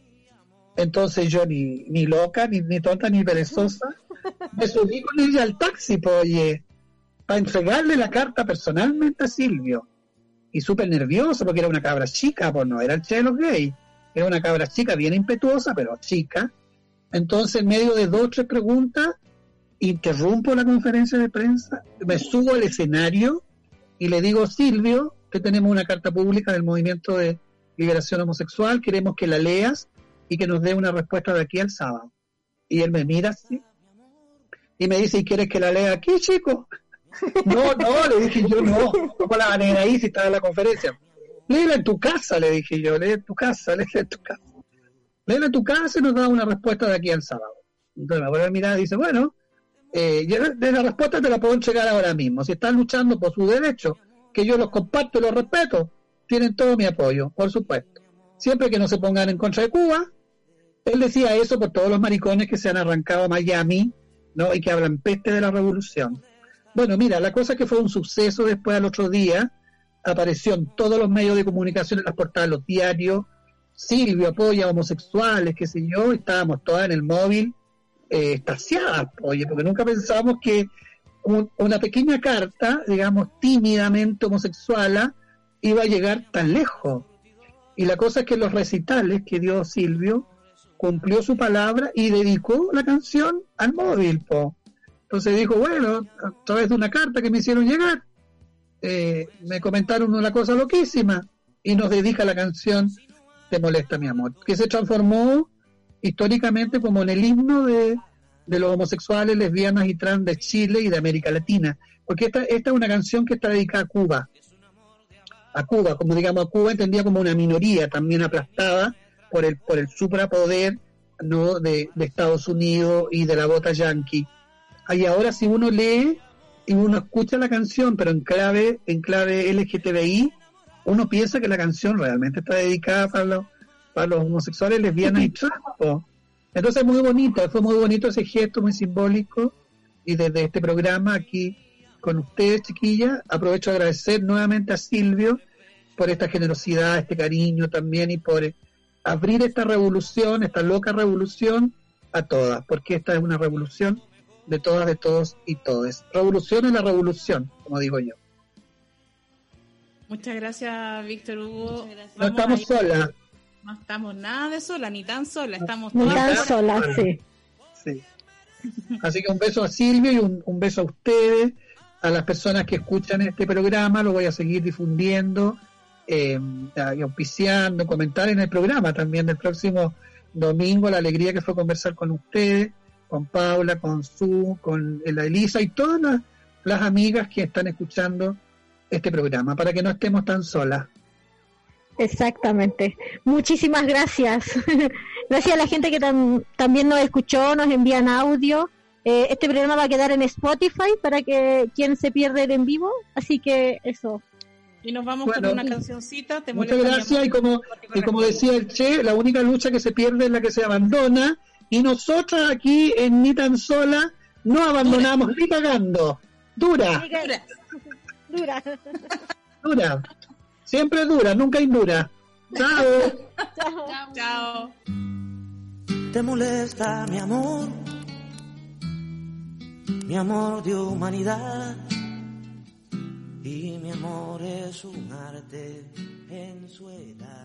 Entonces yo ni, ni loca, ni, tonta, ni perezosa, me subí con ella al taxi, pues, para entregarle la carta personalmente a Silvio. Y súper nervioso porque era una cabra chica, pues no era el chelo gay. Era una cabra chica, bien impetuosa, pero chica. Entonces, en medio de dos tres preguntas, interrumpo la conferencia de prensa, me subo al escenario y le digo, Silvio, que tenemos una carta pública del movimiento de liberación homosexual, queremos que la leas y que nos dé una respuesta de aquí al sábado. Y él me mira así y me dice, ¿y quieres que la lea aquí, chico? no, no, le dije yo, no, ¿cómo la van ahí si está en la conferencia? Léela en tu casa, le dije yo, lee en tu casa, léela en tu casa. Léela en tu casa y nos da una respuesta de aquí al sábado. Entonces me vuelve a mirar y dice, bueno, eh, de la respuesta te la puedo entregar ahora mismo. Si están luchando por su derecho, que yo los comparto y los respeto, tienen todo mi apoyo, por supuesto. Siempre que no se pongan en contra de Cuba, él decía eso por todos los maricones que se han arrancado a Miami, ¿no? Y que hablan peste de la revolución. Bueno, mira, la cosa que fue un suceso después al otro día, apareció en todos los medios de comunicación, en las portadas, los diarios, Silvio apoya homosexuales, qué sé yo, estábamos todas en el móvil, eh, estaciadas, oye, porque nunca pensamos que una pequeña carta, digamos, tímidamente homosexual, iba a llegar tan lejos. Y la cosa es que los recitales que dio Silvio cumplió su palabra y dedicó la canción al móvil. Po. Entonces dijo, bueno, a través de una carta que me hicieron llegar, eh, me comentaron una cosa loquísima y nos dedica la canción Te molesta mi amor, que se transformó históricamente como en el himno de, los homosexuales, lesbianas y trans de Chile y de América Latina, porque esta, esta es una canción que está dedicada a Cuba, a Cuba, como digamos a Cuba entendía como una minoría también aplastada por el, por el suprapoder ¿no? de, Estados Unidos y de la bota yankee. Y ahora si uno lee y uno escucha la canción, pero en clave, en clave LGTBI, uno piensa que la canción realmente está dedicada para los, para los homosexuales, lesbianas y trans. Entonces muy bonito, fue muy bonito ese gesto, muy simbólico. Y desde este programa aquí con ustedes, chiquillas, aprovecho a agradecer nuevamente a Silvio por esta generosidad, este cariño también y por abrir esta revolución, esta loca revolución a todas, porque esta es una revolución de todas, de todos y todes. Revolución es la revolución, como digo yo. Muchas gracias, Víctor Hugo. No estamos solas. No estamos nada de sola, ni tan sola, estamos Ni tan solas, sí. sí. Así que un beso a Silvio y un, un, beso a ustedes, a las personas que escuchan este programa, lo voy a seguir difundiendo, eh, auspiciando, comentar en el programa también del próximo domingo, la alegría que fue conversar con ustedes, con Paula, con Su, con la Elisa y todas las, las amigas que están escuchando este programa, para que no estemos tan solas. Exactamente. Muchísimas gracias. gracias a la gente que también nos escuchó, nos envían audio. Eh, este programa va a quedar en Spotify para que quien se pierde en vivo. Así que eso. Y nos vamos con una cancioncita. muchas gracias. Y como, y como decía el Che, la única lucha que se pierde es la que se abandona. Y nosotros aquí en Ni Tan Sola no abandonamos ni cagando. Dura. Dura. Dura. Siempre dura, nunca indura. Chao. Chao. Chao. Te molesta mi amor, mi amor de humanidad. Y mi amor es un arte en su edad.